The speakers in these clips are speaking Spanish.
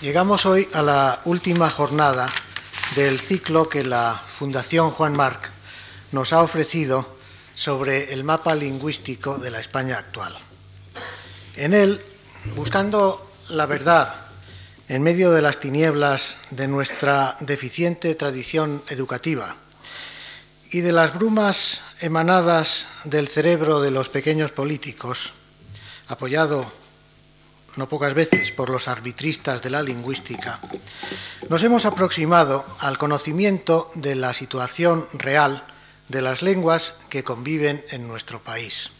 Llegamos hoy a la última jornada del ciclo que la Fundación Juan Marc nos ha ofrecido sobre el mapa lingüístico de la España actual. En él, buscando la verdad en medio de las tinieblas de nuestra deficiente tradición educativa y de las brumas emanadas del cerebro de los pequeños políticos, apoyado no pocas veces por los arbitristas de la lingüística, nos hemos aproximado al conocimiento de la situación real de las lenguas que conviven en nuestro país.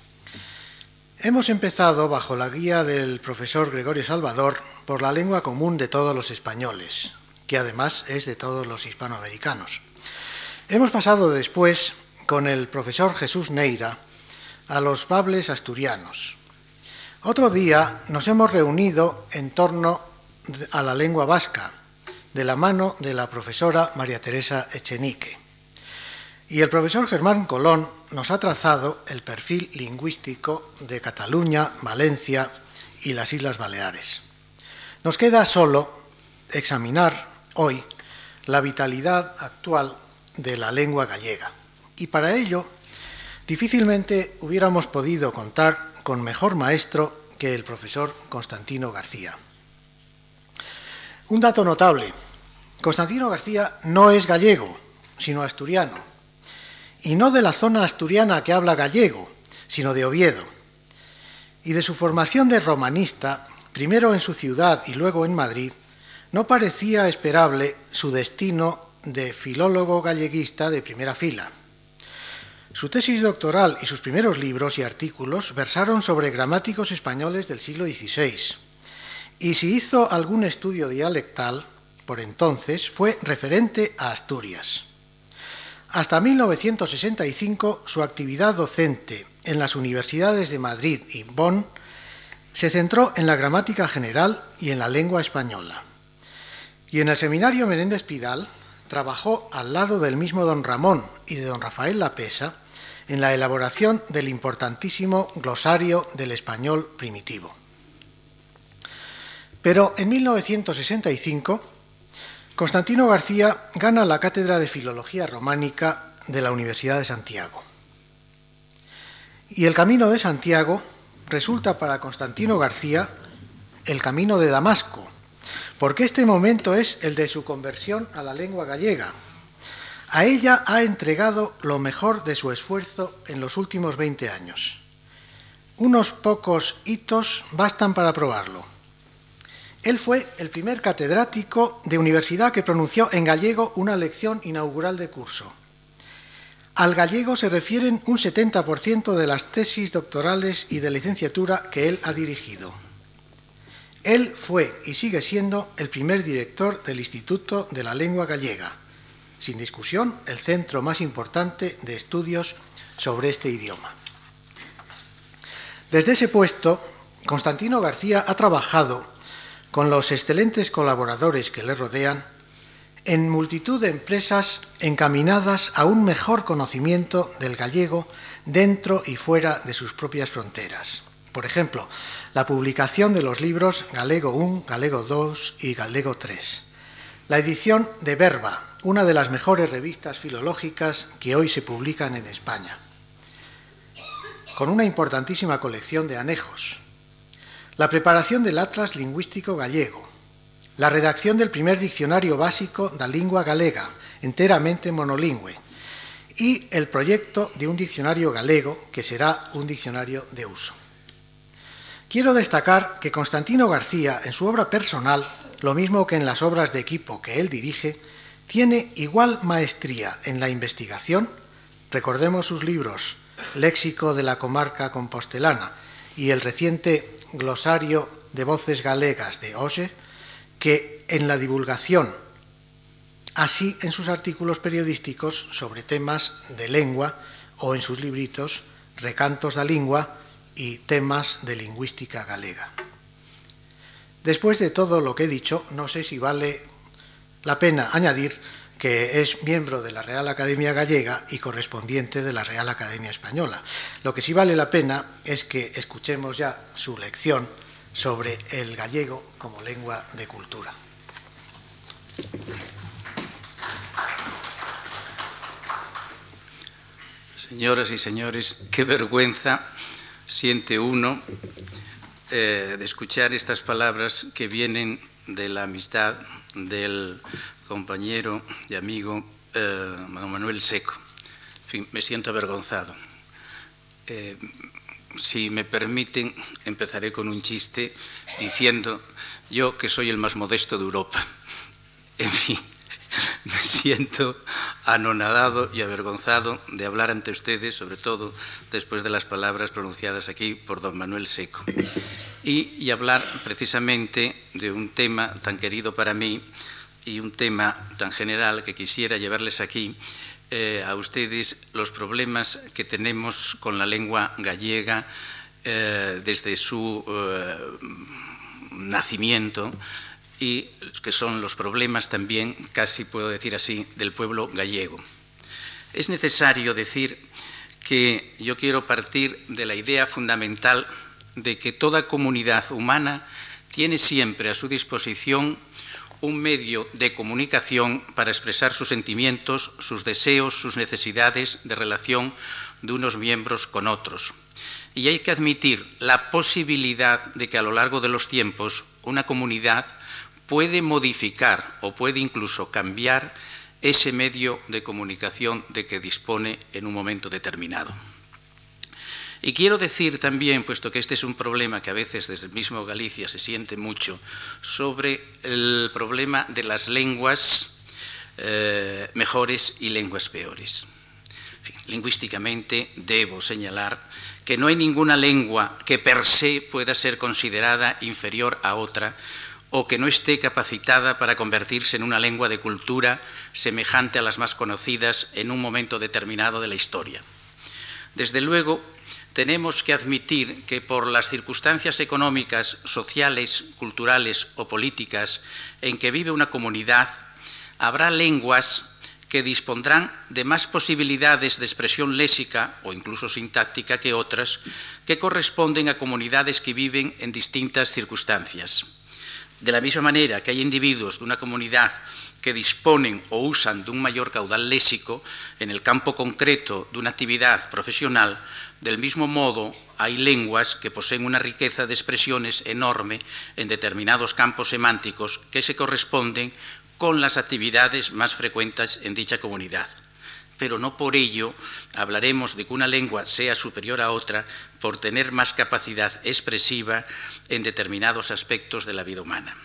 Hemos empezado, bajo la guía del profesor Gregorio Salvador, por la lengua común de todos los españoles, que además es de todos los hispanoamericanos. Hemos pasado después, con el profesor Jesús Neira, a los bables asturianos, otro día nos hemos reunido en torno a la lengua vasca, de la mano de la profesora María Teresa Echenique. Y el profesor Germán Colón nos ha trazado el perfil lingüístico de Cataluña, Valencia y las Islas Baleares. Nos queda solo examinar hoy la vitalidad actual de la lengua gallega. Y para ello, difícilmente hubiéramos podido contar con mejor maestro que el profesor Constantino García. Un dato notable, Constantino García no es gallego, sino asturiano, y no de la zona asturiana que habla gallego, sino de Oviedo. Y de su formación de romanista, primero en su ciudad y luego en Madrid, no parecía esperable su destino de filólogo galleguista de primera fila. Su tesis doctoral y sus primeros libros y artículos versaron sobre gramáticos españoles del siglo XVI. Y si hizo algún estudio dialectal, por entonces, fue referente a Asturias. Hasta 1965 su actividad docente en las universidades de Madrid y Bonn se centró en la gramática general y en la lengua española. Y en el seminario Menéndez Pidal trabajó al lado del mismo don Ramón y de don Rafael Lapesa en la elaboración del importantísimo glosario del español primitivo. Pero en 1965, Constantino García gana la cátedra de Filología Románica de la Universidad de Santiago. Y el camino de Santiago resulta para Constantino García el camino de Damasco, porque este momento es el de su conversión a la lengua gallega, a ella ha entregado lo mejor de su esfuerzo en los últimos 20 años. Unos pocos hitos bastan para probarlo. Él fue el primer catedrático de universidad que pronunció en gallego una lección inaugural de curso. Al gallego se refieren un 70% de las tesis doctorales y de licenciatura que él ha dirigido. Él fue y sigue siendo el primer director del Instituto de la Lengua Gallega, sin discusión, el centro más importante de estudios sobre este idioma. Desde ese puesto, Constantino García ha trabajado con los excelentes colaboradores que le rodean en multitud de empresas encaminadas a un mejor conocimiento del gallego dentro y fuera de sus propias fronteras. Por ejemplo, la publicación de los libros Galego I, Galego II y Galego III, la edición de Verba, una de las mejores revistas filológicas que hoy se publican en España, con una importantísima colección de anejos, la preparación del Atlas Lingüístico Gallego, la redacción del primer diccionario básico de la lengua galega, enteramente monolingüe, y el proyecto de un diccionario galego que será un diccionario de uso. Quiero destacar que Constantino García, en su obra personal, lo mismo que en las obras de equipo que él dirige, tiene igual maestría en la investigación, recordemos sus libros Léxico de la comarca compostelana y el reciente Glosario de voces galegas de Ose, que en la divulgación, así en sus artículos periodísticos sobre temas de lengua o en sus libritos Recantos da Lingua y temas de lingüística galega. Después de todo lo que he dicho, no sé si vale la pena añadir que es miembro de la Real Academia Gallega y correspondiente de la Real Academia Española. Lo que sí vale la pena es que escuchemos ya su lección sobre el gallego como lengua de cultura. Señoras y señores, qué vergüenza siente uno eh, de escuchar estas palabras que vienen de la amistad del compañero y amigo eh, Manuel Seco. me siento avergonzado. Eh, si me permiten, empezaré con un chiste diciendo yo que soy el más modesto de Europa. En fin, me siento anonadado y avergonzado de hablar ante ustedes, sobre todo después de las palabras pronunciadas aquí por don Manuel Seco, y, hablar precisamente de un tema tan querido para mí y un tema tan general que quisiera llevarles aquí eh, a ustedes los problemas que tenemos con la lengua gallega eh, desde su eh, nacimiento y que son los problemas también, casi puedo decir así, del pueblo gallego. Es necesario decir que yo quiero partir de la idea fundamental de que toda comunidad humana tiene siempre a su disposición un medio de comunicación para expresar sus sentimientos, sus deseos, sus necesidades de relación de unos miembros con otros. Y hay que admitir la posibilidad de que a lo largo de los tiempos una comunidad puede modificar o puede incluso cambiar ese medio de comunicación de que dispone en un momento determinado. Y quiero decir también, puesto que este es un problema que a veces desde el mismo Galicia se siente mucho, sobre el problema de las lenguas eh, mejores y lenguas peores. lingüísticamente debo señalar que no hay ninguna lengua que per se pueda ser considerada inferior a otra o que no esté capacitada para convertirse en una lengua de cultura semejante a las más conocidas en un momento determinado de la historia. Desde luego, tenemos que admitir que por las circunstancias económicas, sociales, culturales o políticas en que vive una comunidad, habrá lenguas que dispondrán de más posibilidades de expresión léxica o incluso sintáctica que otras que corresponden a comunidades que viven en distintas circunstancias. De la misma manera que hay individuos de una comunidad que disponen o usan de un mayor caudal léxico en el campo concreto de una actividad profesional, del mismo modo hay lenguas que poseen una riqueza de expresiones enorme en determinados campos semánticos que se corresponden con las actividades más frecuentes en dicha comunidad. Pero no por ello hablaremos de que una lengua sea superior a otra por tener más capacidad expresiva en determinados aspectos de la vida humana.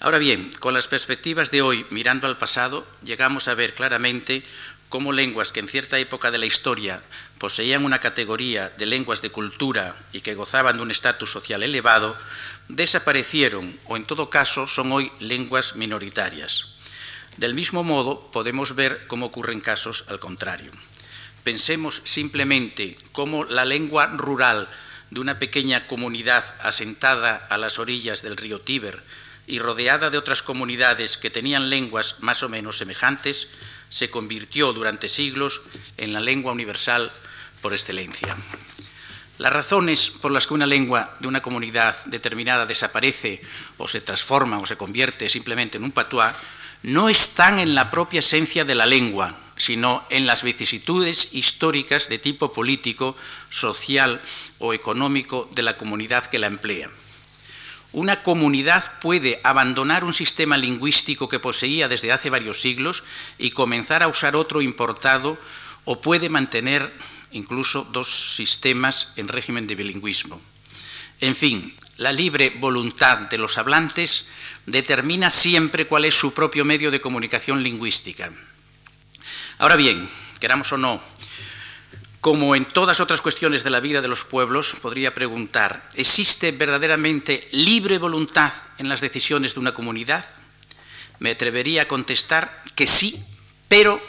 Ahora bien, con las perspectivas de hoy, mirando al pasado, llegamos a ver claramente cómo lenguas que en cierta época de la historia poseían una categoría de lenguas de cultura y que gozaban de un estatus social elevado, desaparecieron o en todo caso son hoy lenguas minoritarias. Del mismo modo, podemos ver cómo ocurren casos al contrario. Pensemos simplemente cómo la lengua rural de una pequeña comunidad asentada a las orillas del río Tíber y rodeada de otras comunidades que tenían lenguas más o menos semejantes, se convirtió durante siglos en la lengua universal por excelencia. Las razones por las que una lengua de una comunidad determinada desaparece o se transforma o se convierte simplemente en un patuá no están en la propia esencia de la lengua, sino en las vicisitudes históricas de tipo político, social o económico de la comunidad que la emplea. Una comunidad puede abandonar un sistema lingüístico que poseía desde hace varios siglos y comenzar a usar otro importado o puede mantener incluso dos sistemas en régimen de bilingüismo. En fin, la libre voluntad de los hablantes determina siempre cuál es su propio medio de comunicación lingüística. Ahora bien, queramos o no, como en todas otras cuestiones de la vida de los pueblos, podría preguntar, ¿existe verdaderamente libre voluntad en las decisiones de una comunidad? Me atrevería a contestar que sí, pero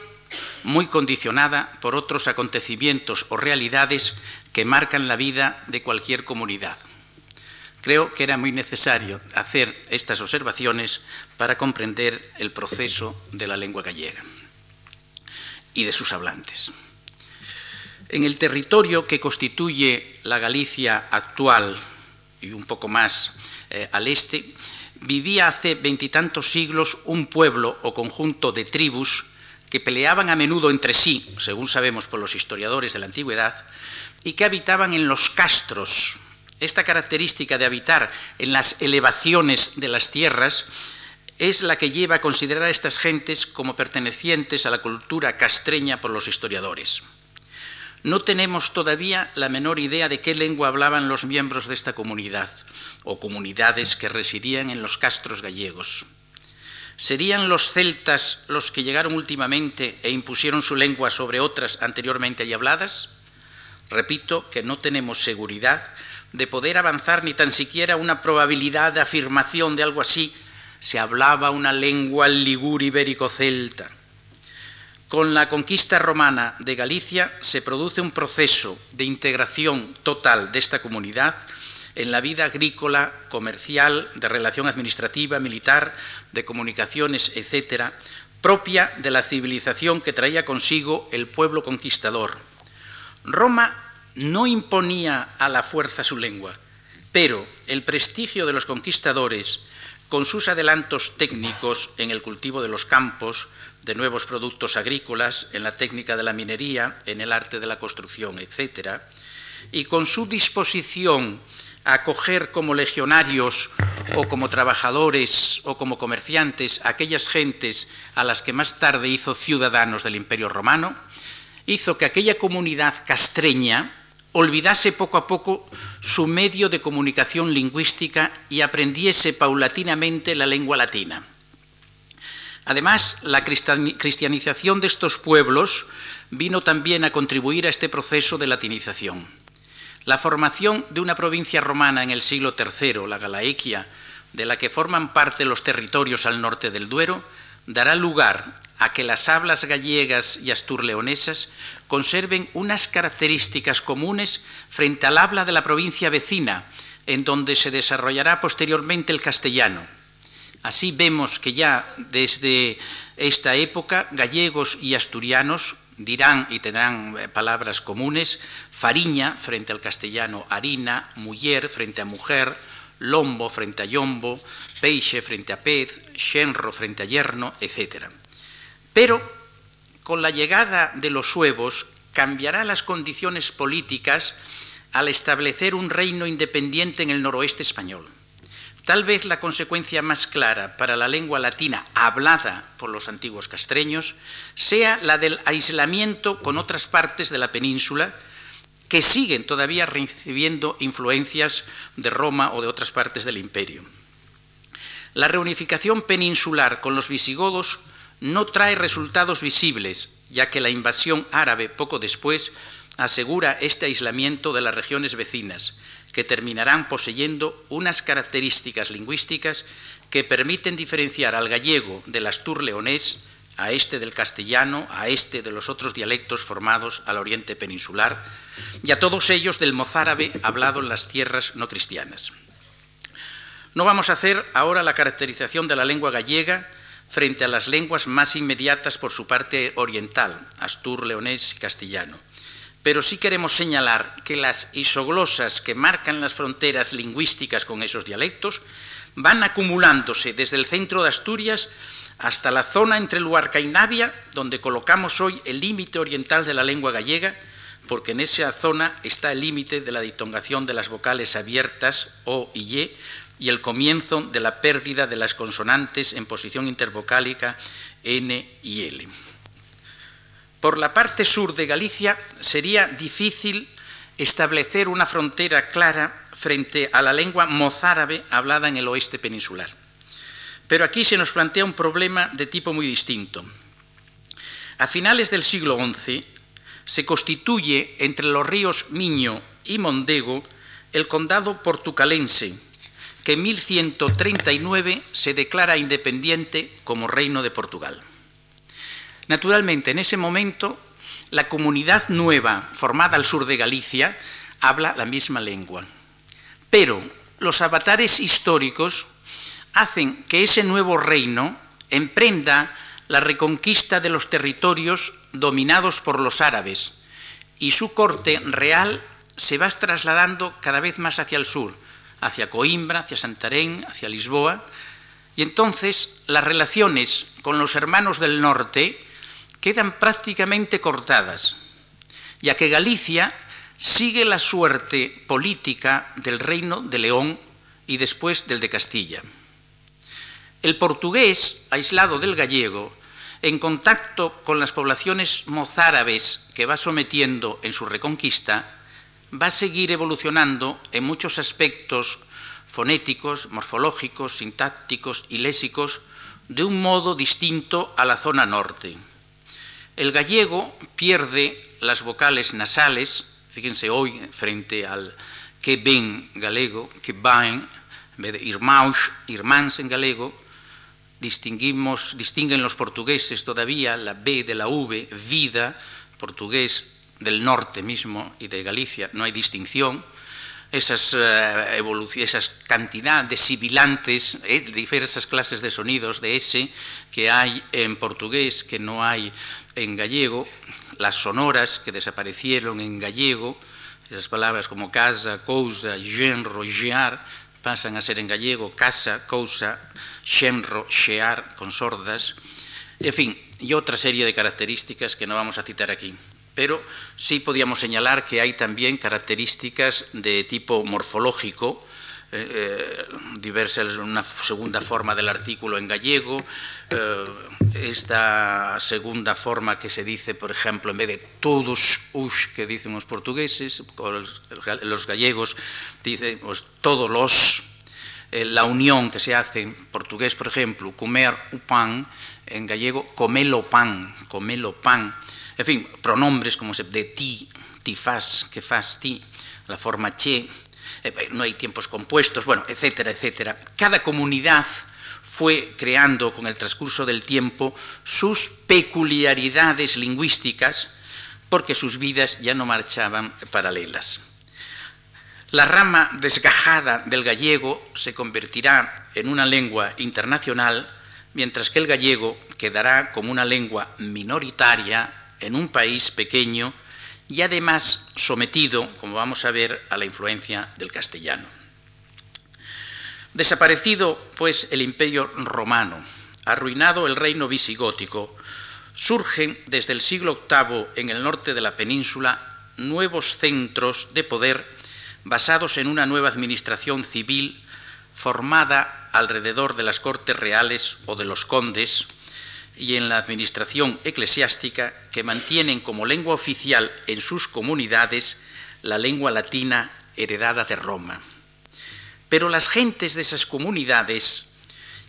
muy condicionada por otros acontecimientos o realidades que marcan la vida de cualquier comunidad. Creo que era muy necesario hacer estas observaciones para comprender el proceso de la lengua gallega y de sus hablantes. En el territorio que constituye la Galicia actual y un poco más eh, al este, vivía hace veintitantos siglos un pueblo o conjunto de tribus que peleaban a menudo entre sí, según sabemos por los historiadores de la antigüedad, y que habitaban en los castros. Esta característica de habitar en las elevaciones de las tierras es la que lleva a considerar a estas gentes como pertenecientes a la cultura castreña por los historiadores. No tenemos todavía la menor idea de qué lengua hablaban los miembros de esta comunidad o comunidades que residían en los castros gallegos. ¿Serían los celtas los que llegaron últimamente e impusieron su lengua sobre otras anteriormente allí habladas? Repito que no tenemos seguridad de poder avanzar ni tan siquiera una probabilidad de afirmación de algo así se hablaba una lengua ligur ibérico-celta. Con la conquista romana de Galicia se produce un proceso de integración total de esta comunidad en la vida agrícola, comercial, de relación administrativa, militar, de comunicaciones, etcétera, propia de la civilización que traía consigo el pueblo conquistador. Roma no imponía a la fuerza su lengua, pero el prestigio de los conquistadores con sus adelantos técnicos en el cultivo de los campos, de nuevos productos agrícolas, en la técnica de la minería, en el arte de la construcción, etc., y con su disposición a acoger como legionarios o como trabajadores o como comerciantes aquellas gentes a las que más tarde hizo ciudadanos del Imperio Romano, hizo que aquella comunidad castreña, olvidase poco a poco su medio de comunicación lingüística y aprendiese paulatinamente la lengua latina. Además, la cristianización de estos pueblos vino también a contribuir a este proceso de latinización. La formación de una provincia romana en el siglo III, la Galaequia, de la que forman parte los territorios al norte del Duero, dará lugar a que las hablas gallegas y asturleonesas conserven unas características comunes frente al habla de la provincia vecina, en donde se desarrollará posteriormente el castellano. Así vemos que ya desde esta época gallegos y asturianos dirán y tendrán eh, palabras comunes, fariña frente al castellano harina, mujer frente a mujer, lombo frente a yombo, peixe frente a pez, xenro frente a yerno, etc. Pero con la llegada de los suevos cambiará las condiciones políticas al establecer un reino independiente en el noroeste español. Tal vez la consecuencia más clara para la lengua latina hablada por los antiguos castreños sea la del aislamiento con otras partes de la península que siguen todavía recibiendo influencias de Roma o de otras partes del imperio. La reunificación peninsular con los visigodos no trae resultados visibles, ya que la invasión árabe poco después asegura este aislamiento de las regiones vecinas, que terminarán poseyendo unas características lingüísticas que permiten diferenciar al gallego del astur leonés, a este del castellano, a este de los otros dialectos formados al oriente peninsular, y a todos ellos del mozárabe hablado en las tierras no cristianas. No vamos a hacer ahora la caracterización de la lengua gallega frente a las lenguas más inmediatas por su parte oriental, astur, leonés y castellano. Pero sí queremos señalar que las isoglosas que marcan las fronteras lingüísticas con esos dialectos van acumulándose desde el centro de Asturias hasta la zona entre Luarca y Navia, donde colocamos hoy el límite oriental de la lengua gallega, porque en esa zona está el límite de la ditongación de las vocales abiertas O y Y y el comienzo de la pérdida de las consonantes en posición intervocálica N y L. Por la parte sur de Galicia sería difícil establecer una frontera clara frente a la lengua mozárabe hablada en el oeste peninsular. Pero aquí se nos plantea un problema de tipo muy distinto. A finales del siglo XI se constituye entre los ríos Miño y Mondego el condado portucalense, que en 1139 se declara independiente como reino de Portugal. Naturalmente, en ese momento, la comunidad nueva formada al sur de Galicia habla la misma lengua, pero los avatares históricos hacen que ese nuevo reino emprenda la reconquista de los territorios dominados por los árabes y su corte real se va trasladando cada vez más hacia el sur, hacia Coimbra, hacia Santarén, hacia Lisboa, y entonces las relaciones con los hermanos del norte quedan prácticamente cortadas, ya que Galicia sigue la suerte política del reino de León y después del de Castilla. El portugués, aislado del gallego, en contacto con las poblaciones mozárabes que va sometiendo en su reconquista, va a seguir evolucionando en muchos aspectos fonéticos, morfológicos, sintácticos y lésicos de un modo distinto a la zona norte. El gallego pierde las vocales nasales, fíjense hoy frente al que ven galego, que van, en vez de irmãos, en galego, distinguimos, distinguen los portugueses todavía la B de la V, vida, portugués del norte mismo y de Galicia, no hay distinción. Esas, uh, esas cantidad de sibilantes, eh, diversas clases de sonidos de S que hay en portugués, que no hay en gallego, las sonoras que desaparecieron en gallego, esas palabras como casa, cousa, genro, gear, pasan a ser en gallego casa, cousa, xenro, xear, con sordas, en fin, y otra serie de características que no vamos a citar aquí. Pero sí podíamos señalar que hay también características de tipo morfológico, eh, eh, diversas, una segunda forma del artículo en gallego, eh, esta segunda forma que se dice, por ejemplo, en vez de todos os que dicen los portugueses, los, gallegos dicen pues, todos los, eh, la unión que se hace en portugués, por ejemplo, comer o pan, en gallego, comelo pan, comelo pan, en fin, pronombres como se, de ti, ti fas, que fas ti, la forma che, eh, no hay tiempos compuestos, bueno, etcétera, etcétera. Cada comunidad fue creando con el transcurso del tiempo sus peculiaridades lingüísticas porque sus vidas ya no marchaban paralelas. La rama desgajada del gallego se convertirá en una lengua internacional, mientras que el gallego quedará como una lengua minoritaria en un país pequeño y además sometido, como vamos a ver, a la influencia del castellano. Desaparecido, pues, el imperio romano, arruinado el reino visigótico, surgen desde el siglo VIII en el norte de la península nuevos centros de poder basados en una nueva administración civil formada alrededor de las cortes reales o de los condes y en la administración eclesiástica que mantienen como lengua oficial en sus comunidades la lengua latina heredada de Roma. Pero las gentes de esas comunidades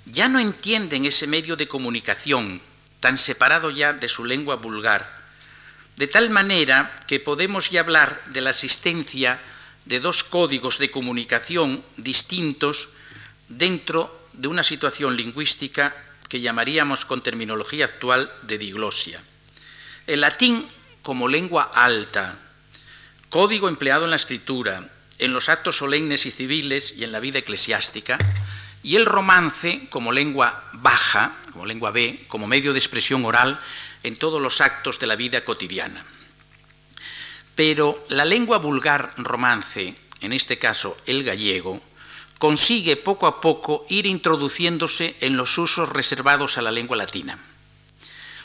ya no entienden ese medio de comunicación tan separado ya de su lengua vulgar, de tal manera que podemos ya hablar de la existencia de dos códigos de comunicación distintos dentro de una situación lingüística que llamaríamos con terminología actual de diglosia. El latín como lengua alta, código empleado en la escritura, en los actos solemnes y civiles y en la vida eclesiástica, y el romance como lengua baja, como lengua B, como medio de expresión oral en todos los actos de la vida cotidiana. Pero la lengua vulgar romance, en este caso el gallego, consigue poco a poco ir introduciéndose en los usos reservados a la lengua latina.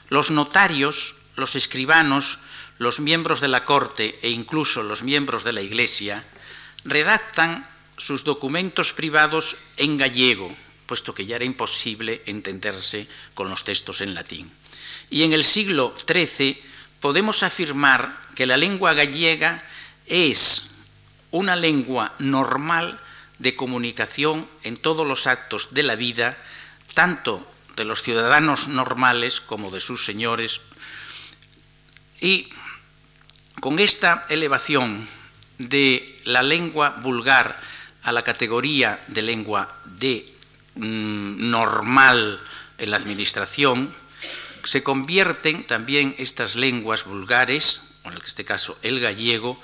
Los notarios, los escribanos, los miembros de la corte e incluso los miembros de la Iglesia redactan sus documentos privados en gallego, puesto que ya era imposible entenderse con los textos en latín. Y en el siglo XIII podemos afirmar que la lengua gallega es una lengua normal de comunicación en todos los actos de la vida, tanto de los ciudadanos normales como de sus señores. Y con esta elevación de la lengua vulgar a la categoría de lengua de mm, normal en la administración, se convierten también estas lenguas vulgares, en este caso el gallego,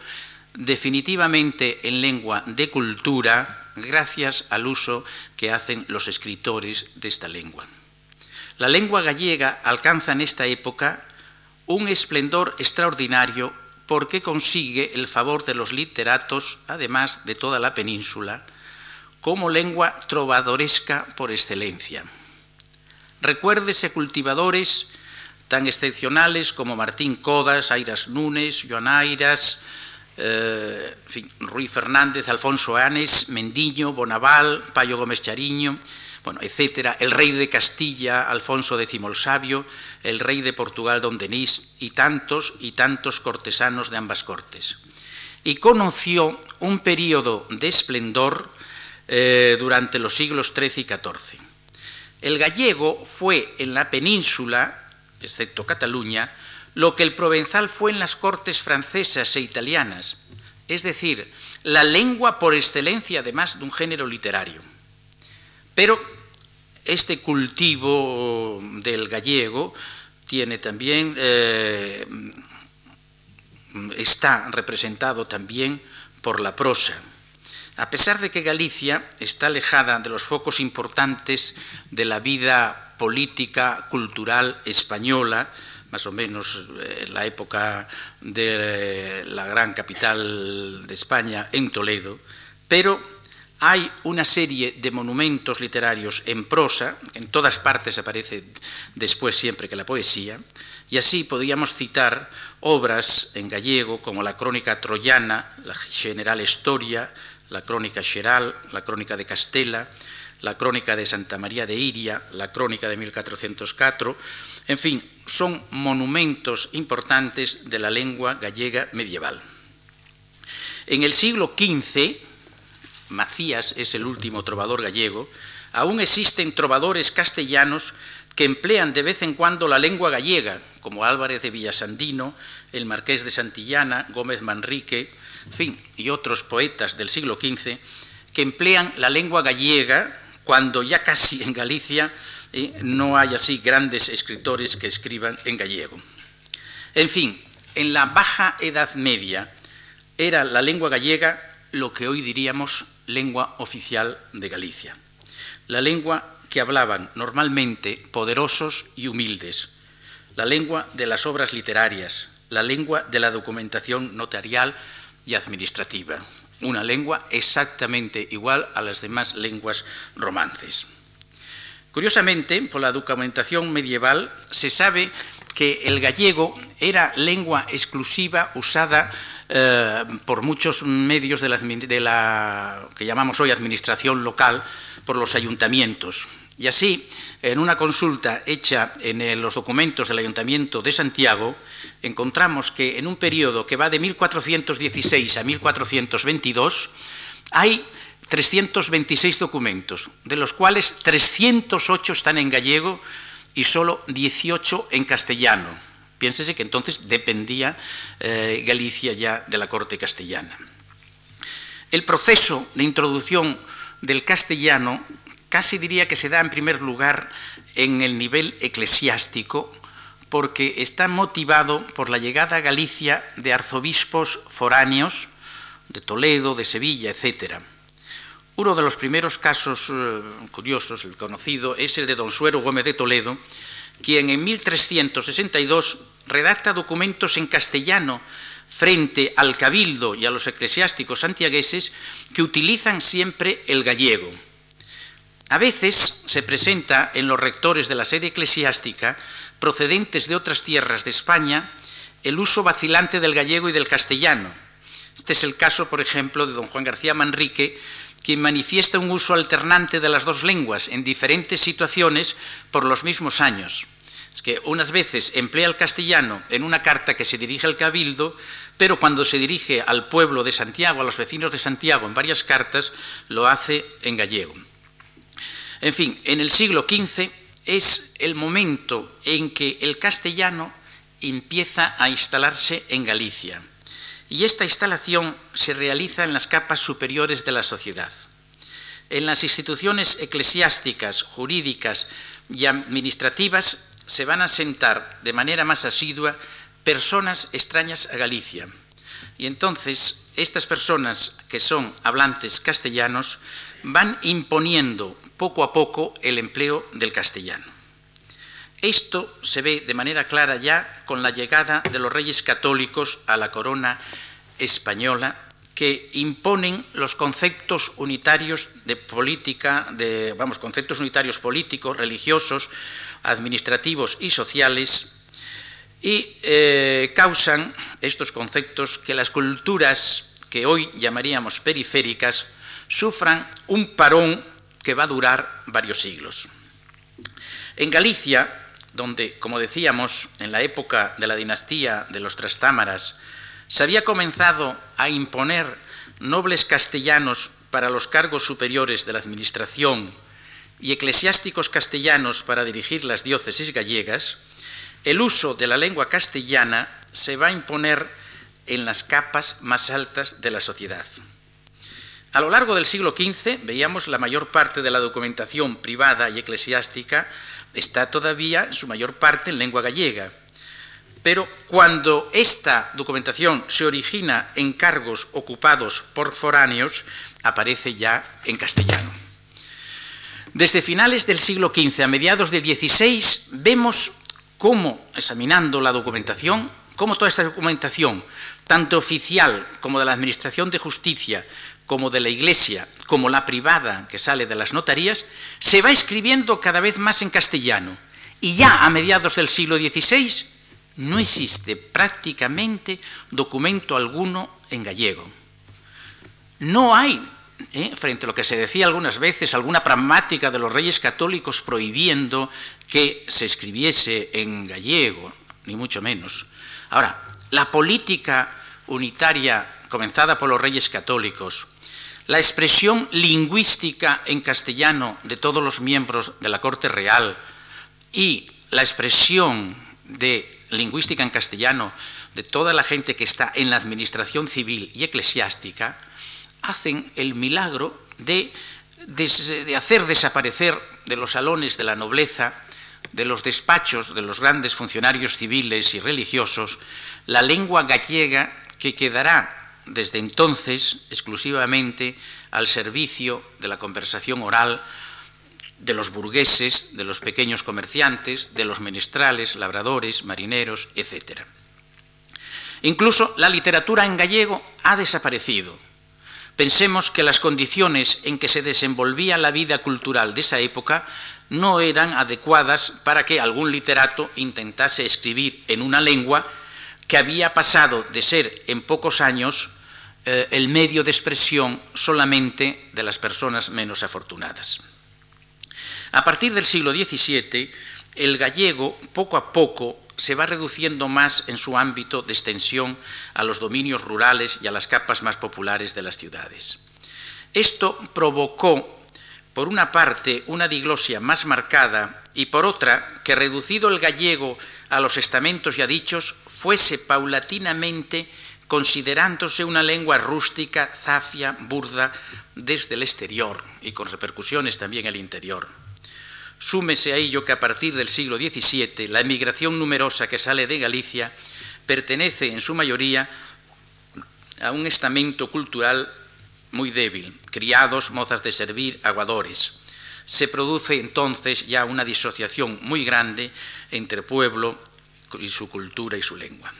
definitivamente en lengua de cultura gracias al uso que hacen los escritores de esta lengua. La lengua gallega alcanza en esta época un esplendor extraordinario porque consigue el favor de los literatos, además de toda la península, como lengua trovadoresca por excelencia. Recuérdese cultivadores tan excepcionales como Martín Codas, Airas Núñez, Joan Airas, eh, Fernández, Alfonso Anes, Mendiño, Bonaval, Payo Gómez Chariño, bueno, etcétera, el rey de Castilla, Alfonso X el Sabio, el rey de Portugal, Don Denis, y tantos y tantos cortesanos de ambas cortes. Y conoció un periodo de esplendor eh, durante los siglos XIII y XIV. El gallego fue en la península, excepto Cataluña, lo que el provenzal fue en las cortes francesas e italianas, es decir, la lengua por excelencia además de un género literario. Pero este cultivo del gallego tiene también, eh, está representado también por la prosa. A pesar de que Galicia está alejada de los focos importantes de la vida política, cultural española, más o menos en eh, la época de la gran capital de España, en Toledo, pero hay una serie de monumentos literarios en prosa, en todas partes aparece después siempre que la poesía, y así podríamos citar obras en gallego como la Crónica Troyana, la General Historia, la Crónica Xeral, la Crónica de Castela, la Crónica de Santa María de Iria, la Crónica de 1404, en fin, son monumentos importantes de la lengua gallega medieval. En el siglo XV, Macías es el último trovador gallego, aún existen trovadores castellanos que emplean de vez en cuando la lengua gallega, como Álvarez de Villasandino, el Marqués de Santillana, Gómez Manrique, en fin, y otros poetas del siglo XV, que emplean la lengua gallega cuando ya casi en Galicia no hay así grandes escritores que escriban en gallego. En fin, en la Baja Edad Media era la lengua gallega lo que hoy diríamos lengua oficial de Galicia. La lengua que hablaban normalmente poderosos y humildes, la lengua de las obras literarias, la lengua de la documentación notarial y administrativa, una lengua exactamente igual a las demás lenguas romances. Curiosamente, por la documentación medieval se sabe que el gallego era lengua exclusiva usada eh, por muchos medios de la, que llamamos hoy administración local, por los ayuntamientos. Y así, en una consulta hecha en los documentos del Ayuntamiento de Santiago, encontramos que en un periodo que va de 1416 a 1422 hay 326 documentos, de los cuales 308 están en gallego y solo 18 en castellano Piénsese que entonces dependía eh, Galicia ya de la corte castellana. El proceso de introducción del castellano casi diría que se da en primer lugar en el nivel eclesiástico, porque está motivado por la llegada a Galicia de arzobispos foráneos, de Toledo, de Sevilla, etc. Uno de los primeros casos eh, curiosos, el conocido, es el de don Suero Gómez de Toledo, quien en 1362 redacta documentos en castellano frente al cabildo y a los eclesiásticos santiagueses que utilizan siempre el gallego. A veces se presenta en los rectores de la sede eclesiástica, procedentes de otras tierras de España, el uso vacilante del gallego y del castellano. Este es el caso, por ejemplo, de don Juan García Manrique, quien manifiesta un uso alternante de las dos lenguas en diferentes situaciones por los mismos años es que unas veces emplea el castellano en una carta que se dirige al cabildo, pero cuando se dirige al pueblo de Santiago, a los vecinos de Santiago, en varias cartas, lo hace en gallego. En fin, en el siglo XV es el momento en que el castellano empieza a instalarse en Galicia. Y esta instalación se realiza en las capas superiores de la sociedad. En las instituciones eclesiásticas, jurídicas y administrativas se van a sentar de manera más asidua personas extrañas a Galicia. Y entonces estas personas que son hablantes castellanos van imponiendo poco a poco el empleo del castellano. Esto se ve de manera clara ya con la llegada de los reyes católicos a la corona española que imponen los conceptos unitarios de política, de, vamos, conceptos unitarios políticos, religiosos, administrativos y sociales, y eh, causan estos conceptos que las culturas que hoy llamaríamos periféricas sufran un parón que va a durar varios siglos. En Galicia, donde, como decíamos, en la época de la dinastía de los Trastámaras, se había comenzado a imponer nobles castellanos para los cargos superiores de la administración y eclesiásticos castellanos para dirigir las diócesis gallegas, el uso de la lengua castellana se va a imponer en las capas más altas de la sociedad. A lo largo del siglo XV veíamos la mayor parte de la documentación privada y eclesiástica está todavía en su mayor parte en lengua gallega. Pero cuando esta documentación se origina en cargos ocupados por foráneos, aparece ya en castellano. Desde finales del siglo XV a mediados del XVI vemos cómo, examinando la documentación, cómo toda esta documentación, tanto oficial como de la Administración de Justicia, como de la Iglesia, como la privada que sale de las notarías, se va escribiendo cada vez más en castellano. Y ya a mediados del siglo XVI no existe prácticamente documento alguno en gallego. No hay, ¿eh? frente a lo que se decía algunas veces, alguna pragmática de los reyes católicos prohibiendo que se escribiese en gallego, ni mucho menos. Ahora, la política unitaria comenzada por los reyes católicos, la expresión lingüística en castellano de todos los miembros de la Corte Real y la expresión de lingüística en castellano de toda la gente que está en la administración civil y eclesiástica hacen el milagro de, de hacer desaparecer de los salones de la nobleza, de los despachos de los grandes funcionarios civiles y religiosos, la lengua gallega que quedará desde entonces exclusivamente al servicio de la conversación oral de los burgueses, de los pequeños comerciantes, de los menestrales, labradores, marineros, etc. Incluso la literatura en gallego ha desaparecido. Pensemos que las condiciones en que se desenvolvía la vida cultural de esa época no eran adecuadas para que algún literato intentase escribir en una lengua que había pasado de ser en pocos años eh, el medio de expresión solamente de las personas menos afortunadas. A partir del siglo XVII, el gallego poco a poco se va reduciendo más en su ámbito de extensión a los dominios rurales y a las capas más populares de las ciudades. Esto provocó, por una parte, una diglosia más marcada y por otra, que reducido el gallego a los estamentos ya dichos, fuese paulatinamente considerándose una lengua rústica, zafia, burda, desde el exterior y con repercusiones también el interior. Súmese a ello que a partir del siglo XVII la emigración numerosa que sale de Galicia pertenece en su mayoría a un estamento cultural muy débil, criados, mozas de servir, aguadores. Se produce entonces ya una disociación muy grande entre pueblo y su cultura y su lengua.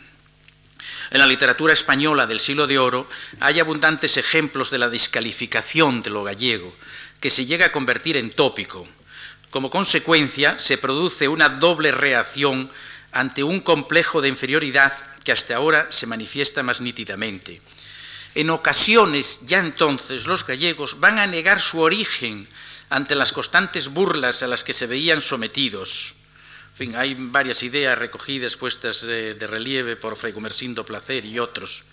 En la literatura española del siglo de oro hay abundantes ejemplos de la descalificación de lo gallego, que se llega a convertir en tópico. Como consecuencia, se produce una doble reacción ante un complejo de inferioridad que hasta ahora se manifiesta más nítidamente. En ocasiones, ya entonces, los gallegos van a negar su origen ante las constantes burlas a las que se veían sometidos fin, hay varias ideas recogidas, puestas de, relieve por Fray Gumersindo Placer y otros.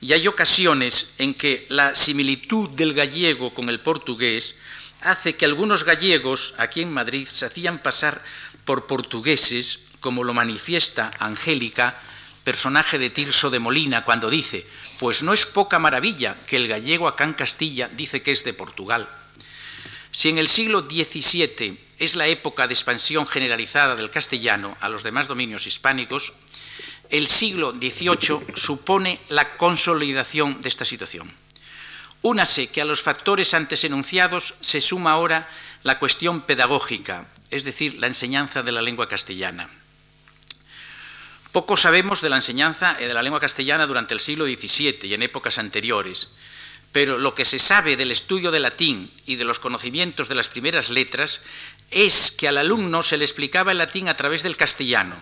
Y hay ocasiones en que la similitud del gallego con el portugués hace que algunos gallegos aquí en Madrid se hacían pasar por portugueses, como lo manifiesta Angélica, personaje de Tirso de Molina, cuando dice, pues no es poca maravilla que el gallego acá en Castilla dice que es de Portugal. Si en el siglo XVII es la época de expansión generalizada del castellano a los demás dominios hispánicos, el siglo XVIII supone la consolidación de esta situación. Únase que a los factores antes enunciados se suma ahora la cuestión pedagógica, es decir, la enseñanza de la lengua castellana. Poco sabemos de la enseñanza de la lengua castellana durante el siglo XVII y en épocas anteriores, pero lo que se sabe del estudio del latín y de los conocimientos de las primeras letras es que al alumno se le explicaba el latín a través del castellano.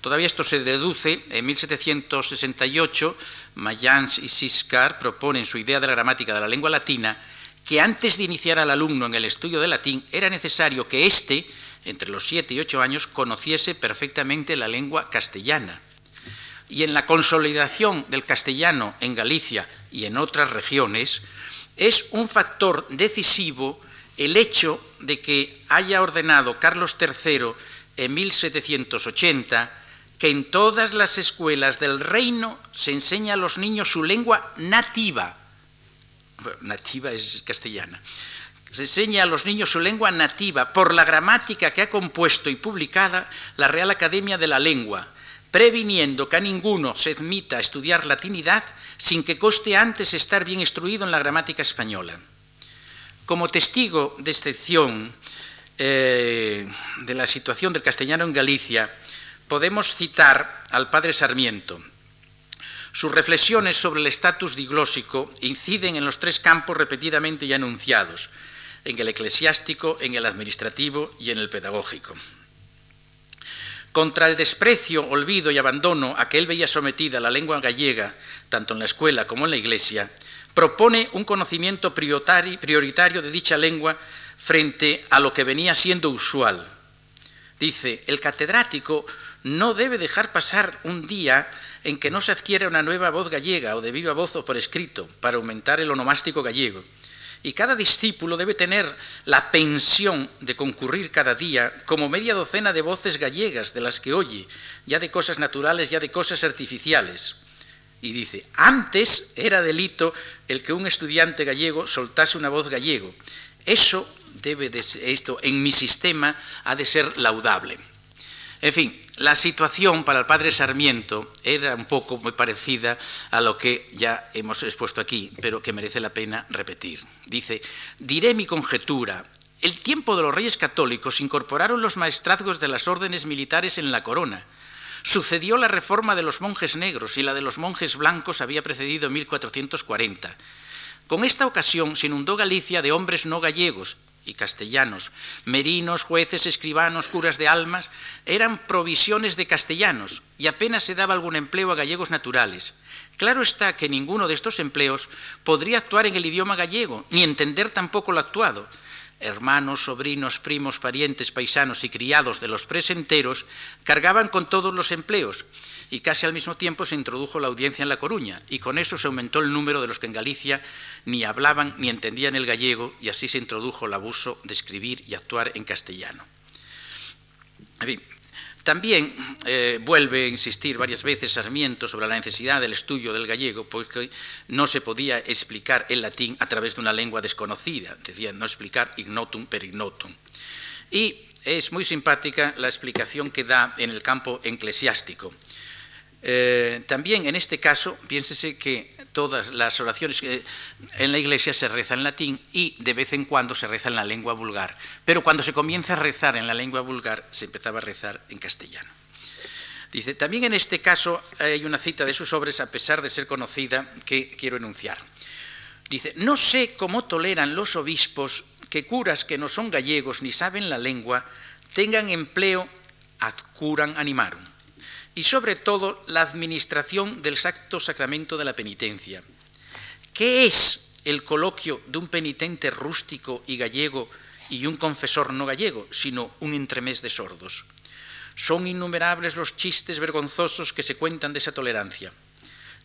Todavía esto se deduce. En 1768, Mayans y Siscar proponen su idea de la gramática de la lengua latina que antes de iniciar al alumno en el estudio del latín era necesario que éste, entre los siete y ocho años, conociese perfectamente la lengua castellana. Y en la consolidación del castellano en Galicia y en otras regiones, es un factor decisivo el hecho de que haya ordenado Carlos III en 1780 que en todas las escuelas del reino se enseña a los niños su lengua nativa. nativa es castellana. Se enseña a los niños su lengua nativa por la gramática que ha compuesto y publicada la Real Academia de la Lengua, previniendo que a ninguno se admita estudiar latinidad sin que coste antes estar bien instruido en la gramática española. Como testigo de excepción eh, de la situación del castellano en Galicia, podemos citar al padre Sarmiento. Sus reflexiones sobre el estatus diglósico inciden en los tres campos repetidamente ya anunciados, en el eclesiástico, en el administrativo y en el pedagógico. Contra el desprecio, olvido y abandono a que él veía sometida la lengua gallega, tanto en la escuela como en la iglesia, propone un conocimiento prioritario de dicha lengua frente a lo que venía siendo usual. Dice, el catedrático no debe dejar pasar un día en que no se adquiera una nueva voz gallega o de viva voz o por escrito para aumentar el onomástico gallego. Y cada discípulo debe tener la pensión de concurrir cada día como media docena de voces gallegas de las que oye, ya de cosas naturales, ya de cosas artificiales. Y dice, antes era delito el que un estudiante gallego soltase una voz gallego. Eso debe de esto en mi sistema ha de ser laudable. En fin, la situación para el padre Sarmiento era un poco muy parecida a lo que ya hemos expuesto aquí, pero que merece la pena repetir. Dice, diré mi conjetura. El tiempo de los reyes católicos incorporaron los maestrazgos de las órdenes militares en la corona. Sucedió la reforma de los monjes negros y la de los monjes blancos había precedido en 1440. Con esta ocasión se inundó Galicia de hombres no gallegos y castellanos, merinos, jueces, escribanos, curas de almas, eran provisiones de castellanos y apenas se daba algún empleo a gallegos naturales. Claro está que ninguno de estos empleos podría actuar en el idioma gallego, ni entender tampoco lo actuado. Hermanos, sobrinos, primos, parientes, paisanos y criados de los presenteros cargaban con todos los empleos, y casi al mismo tiempo se introdujo la audiencia en La Coruña, y con eso se aumentó el número de los que en Galicia ni hablaban ni entendían el gallego, y así se introdujo el abuso de escribir y actuar en castellano. también eh, vuelve a insistir varias veces Sarmiento sobre la necesidad del estudio del gallego, porque no se podía explicar el latín a través de una lengua desconocida, decía no explicar ignotum per ignotum. Y es muy simpática la explicación que da en el campo eclesiástico. Eh, también en este caso, piénsese que todas las oraciones en la iglesia se rezan en latín y de vez en cuando se reza en la lengua vulgar. Pero cuando se comienza a rezar en la lengua vulgar, se empezaba a rezar en castellano. Dice, también en este caso hay una cita de sus obras, a pesar de ser conocida, que quiero enunciar. Dice, no sé cómo toleran los obispos que curas que no son gallegos ni saben la lengua tengan empleo ad curam animarum y sobre todo la administración del Santo Sacramento de la Penitencia. ¿Qué es el coloquio de un penitente rústico y gallego y un confesor no gallego, sino un entremés de sordos? Son innumerables los chistes vergonzosos que se cuentan de esa tolerancia.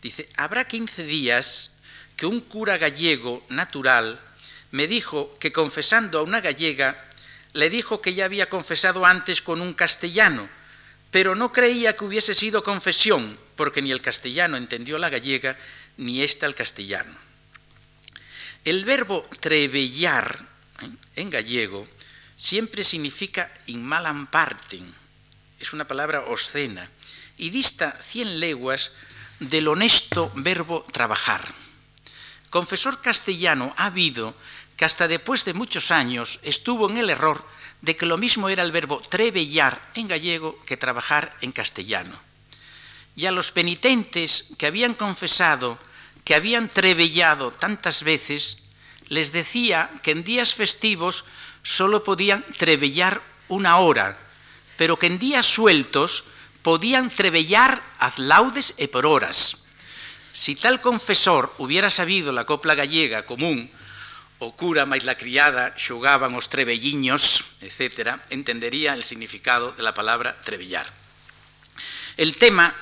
Dice, habrá 15 días que un cura gallego natural me dijo que confesando a una gallega, le dijo que ya había confesado antes con un castellano, pero no creía que hubiese sido confesión, porque ni el castellano entendió la gallega, ni ésta el castellano. El verbo trebellar ¿eh? en gallego siempre significa in malam parten, es una palabra obscena, y dista cien leguas del honesto verbo trabajar. Confesor castellano ha habido que hasta después de muchos años estuvo en el error de que lo mismo era el verbo trebellar en gallego que trabajar en castellano. Y a los penitentes que habían confesado que habían trebellado tantas veces, les decía que en días festivos solo podían trebellar una hora, pero que en días sueltos podían trebellar ad laudes e por horas. Si tal confesor hubiera sabido la copla gallega común, o cura máis la criada xogaban os trebelliños, etc., entendería el significado de la palabra trebellar. El tema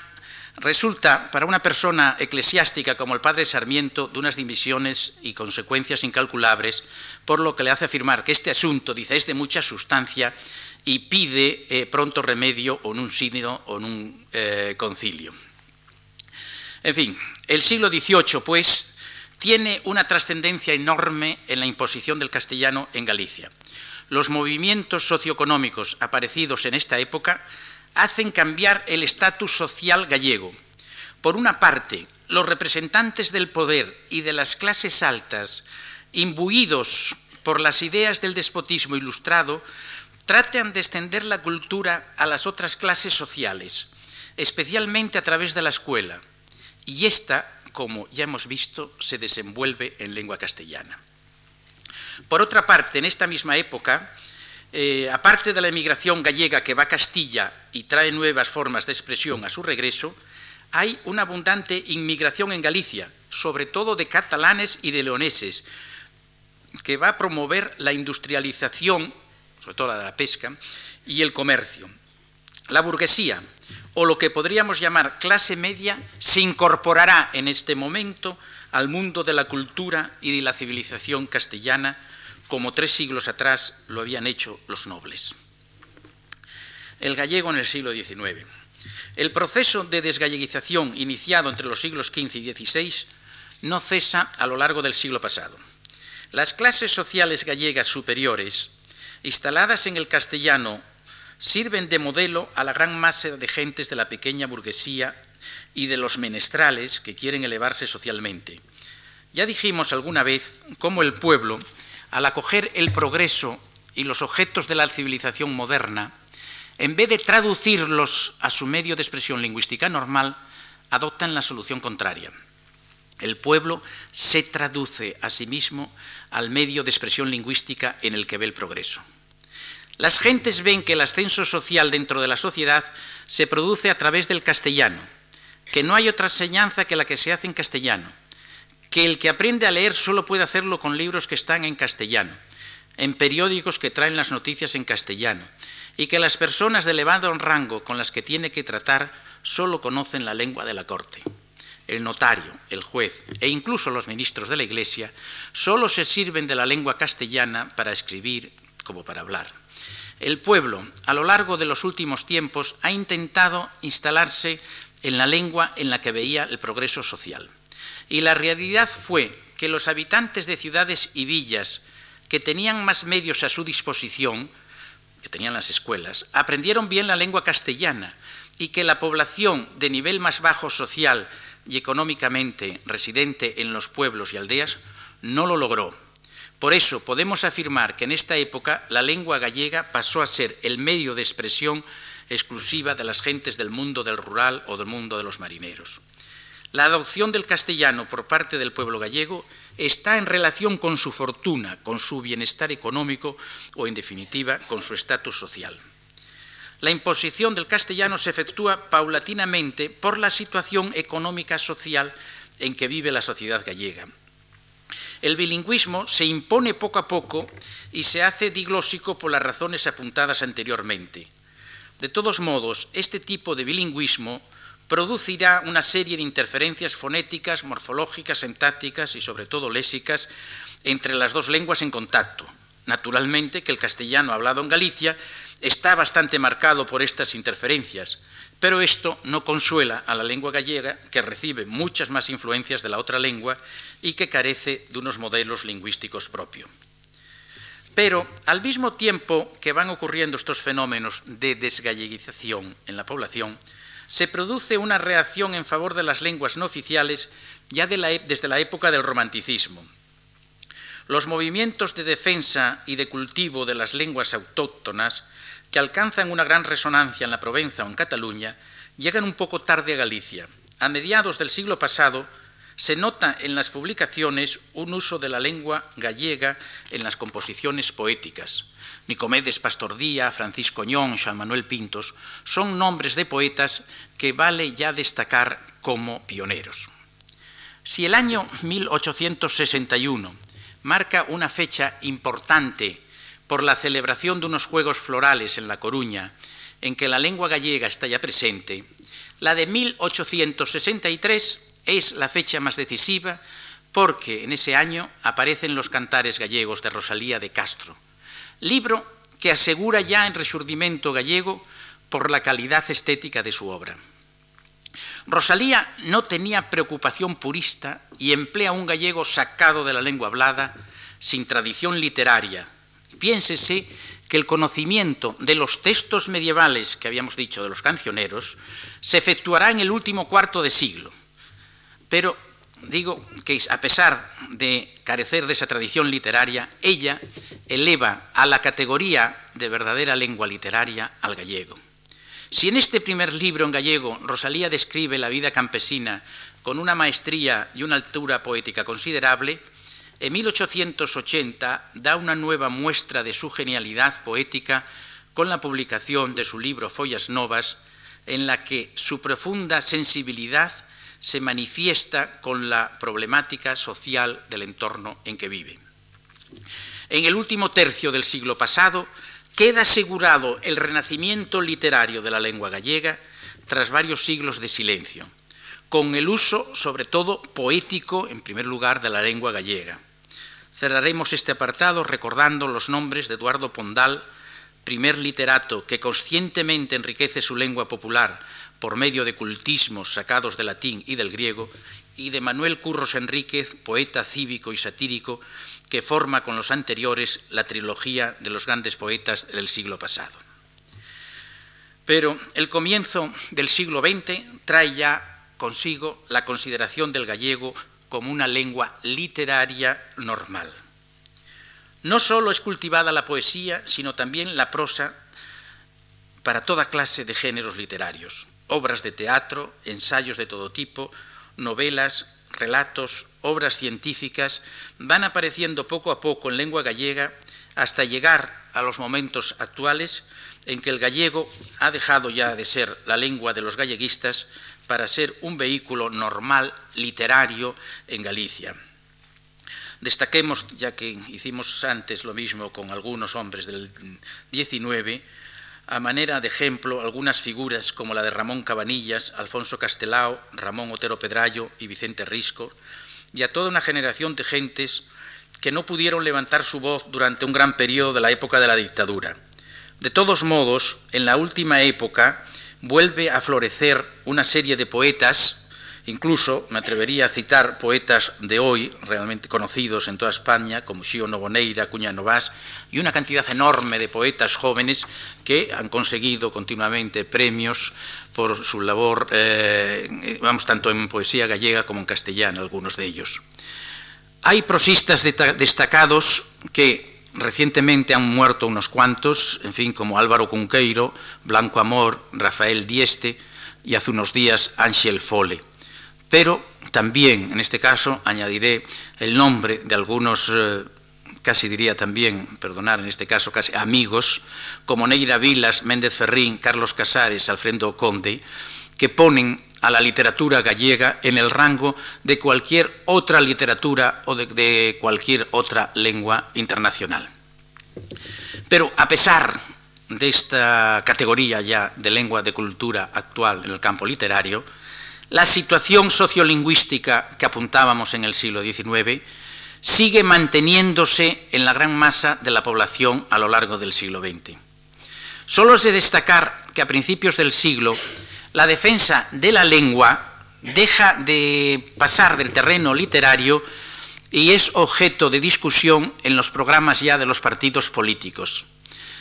resulta para una persona eclesiástica como el padre Sarmiento de unas divisiones y consecuencias incalculables, por lo que le hace afirmar que este asunto, dice, es de mucha sustancia y pide eh, pronto remedio o en un sínodo o en un eh, concilio. En fin, el siglo XVIII, pues, tiene una trascendencia enorme en la imposición del castellano en Galicia. Los movimientos socioeconómicos aparecidos en esta época hacen cambiar el estatus social gallego. Por una parte, los representantes del poder y de las clases altas, imbuidos por las ideas del despotismo ilustrado, tratan de extender la cultura a las otras clases sociales, especialmente a través de la escuela, y esta, como ya hemos visto, se desenvuelve en lengua castellana. Por otra parte, en esta misma época, eh, aparte de la emigración gallega que va a Castilla y trae nuevas formas de expresión a su regreso, hay una abundante inmigración en Galicia, sobre todo de catalanes y de leoneses, que va a promover la industrialización, sobre todo la de la pesca, y el comercio. La burguesía, o lo que podríamos llamar clase media, se incorporará en este momento al mundo de la cultura y de la civilización castellana, como tres siglos atrás lo habían hecho los nobles. El gallego en el siglo XIX. El proceso de desgalleguización iniciado entre los siglos XV y XVI no cesa a lo largo del siglo pasado. Las clases sociales gallegas superiores, instaladas en el castellano, sirven de modelo a la gran masa de gentes de la pequeña burguesía y de los menestrales que quieren elevarse socialmente. Ya dijimos alguna vez cómo el pueblo al acoger el progreso y los objetos de la civilización moderna, en vez de traducirlos a su medio de expresión lingüística normal, adoptan la solución contraria. El pueblo se traduce a sí mismo al medio de expresión lingüística en el que ve el progreso. Las gentes ven que el ascenso social dentro de la sociedad se produce a través del castellano, que no hay otra enseñanza que la que se hace en castellano, que el que aprende a leer solo puede hacerlo con libros que están en castellano, en periódicos que traen las noticias en castellano, y que las personas de elevado rango con las que tiene que tratar solo conocen la lengua de la corte. El notario, el juez e incluso los ministros de la Iglesia solo se sirven de la lengua castellana para escribir como para hablar. El pueblo, a lo largo de los últimos tiempos, ha intentado instalarse en la lengua en la que veía el progreso social. Y la realidad fue que los habitantes de ciudades y villas que tenían más medios a su disposición, que tenían las escuelas, aprendieron bien la lengua castellana y que la población de nivel más bajo social y económicamente residente en los pueblos y aldeas no lo logró. Por eso podemos afirmar que en esta época la lengua gallega pasó a ser el medio de expresión exclusiva de las gentes del mundo del rural o del mundo de los marineros. La adopción del castellano por parte del pueblo gallego está en relación con su fortuna, con su bienestar económico o, en definitiva, con su estatus social. La imposición del castellano se efectúa paulatinamente por la situación económica social en que vive la sociedad gallega. El bilingüismo se impone poco a poco y se hace diglósico por las razones apuntadas anteriormente. De todos modos, este tipo de bilingüismo producirá una serie de interferencias fonéticas, morfológicas, sintácticas y sobre todo lésicas entre las dos lenguas en contacto. Naturalmente que el castellano hablado en Galicia está bastante marcado por estas interferencias, pero esto no consuela a la lengua gallega, que recibe muchas más influencias de la otra lengua y que carece de unos modelos lingüísticos propios. Pero al mismo tiempo que van ocurriendo estos fenómenos de desgalleguización en la población, se produce una reacción en favor de las lenguas no oficiales ya desde la época del romanticismo. Los movimientos de defensa y de cultivo de las lenguas autóctonas, que alcanzan una gran resonancia en la Provenza o en Cataluña, llegan un poco tarde a Galicia. A mediados del siglo pasado se nota en las publicaciones un uso de la lengua gallega en las composiciones poéticas. Nicomedes Pastordía, Francisco Ñón, Juan Manuel Pintos son nombres de poetas que vale ya destacar como pioneros. Si el año 1861 marca una fecha importante por la celebración de unos Juegos Florales en La Coruña, en que la lengua gallega está ya presente, la de 1863 es la fecha más decisiva porque en ese año aparecen los cantares gallegos de Rosalía de Castro, libro que asegura ya el resurgimiento gallego por la calidad estética de su obra. Rosalía no tenía preocupación purista y emplea un gallego sacado de la lengua hablada, sin tradición literaria. Piénsese que el conocimiento de los textos medievales que habíamos dicho de los cancioneros se efectuará en el último cuarto de siglo. Pero digo que a pesar de carecer de esa tradición literaria, ella eleva a la categoría de verdadera lengua literaria al gallego. Si en este primer libro en gallego Rosalía describe la vida campesina con una maestría y una altura poética considerable, en 1880 da una nueva muestra de su genialidad poética con la publicación de su libro Follas Novas, en la que su profunda sensibilidad se manifiesta con la problemática social del entorno en que vive. En el último tercio del siglo pasado queda asegurado el renacimiento literario de la lengua gallega tras varios siglos de silencio, con el uso, sobre todo poético, en primer lugar, de la lengua gallega. Cerraremos este apartado recordando los nombres de Eduardo Pondal, primer literato que conscientemente enriquece su lengua popular por medio de cultismos sacados del latín y del griego, y de Manuel Curros Enríquez, poeta cívico y satírico, que forma con los anteriores la trilogía de los grandes poetas del siglo pasado. Pero el comienzo del siglo XX trae ya consigo la consideración del gallego como una lengua literaria normal. No solo es cultivada la poesía, sino también la prosa para toda clase de géneros literarios, obras de teatro, ensayos de todo tipo, novelas, relatos, obras científicas, van apareciendo poco a poco en lengua gallega hasta llegar a los momentos actuales en que el gallego ha dejado ya de ser la lengua de los galleguistas para ser un vehículo normal literario en Galicia. Destaquemos, ya que hicimos antes lo mismo con algunos hombres del 19, a manera de ejemplo algunas figuras como la de Ramón Cabanillas, Alfonso Castelao, Ramón Otero Pedrayo y Vicente Risco, y a toda una generación de gentes que no pudieron levantar su voz durante un gran periodo de la época de la dictadura. De todos modos, en la última época, vuelve a florecer una serie de poetas, incluso me atrevería a citar poetas de hoy realmente conocidos en toda España, como Xio Novoneira, Cuña Novás, y una cantidad enorme de poetas jóvenes que han conseguido continuamente premios por su labor, eh, vamos, tanto en poesía gallega como en castellano, algunos de ellos. Hay prosistas destacados que Recientemente han muerto unos cuantos, en fin, como Álvaro Cunqueiro, Blanco Amor, Rafael Dieste y hace unos días Ángel Fole. Pero también, en este caso, añadiré el nombre de algunos, eh, casi diría también, perdonar en este caso, casi amigos, como Neira Vilas, Méndez Ferrín, Carlos Casares, Alfredo Conde, que ponen a la literatura gallega en el rango de cualquier otra literatura o de, cualquier otra lengua internacional. Pero a pesar de esta categoría ya de lengua de cultura actual en el campo literario, la situación sociolingüística que apuntábamos en el siglo XIX sigue manteniéndose en la gran masa de la población a lo largo del siglo XX. Solo es de destacar que a principios del siglo la defensa de la lengua deja de pasar del terreno literario y es objeto de discusión en los programas ya de los partidos políticos.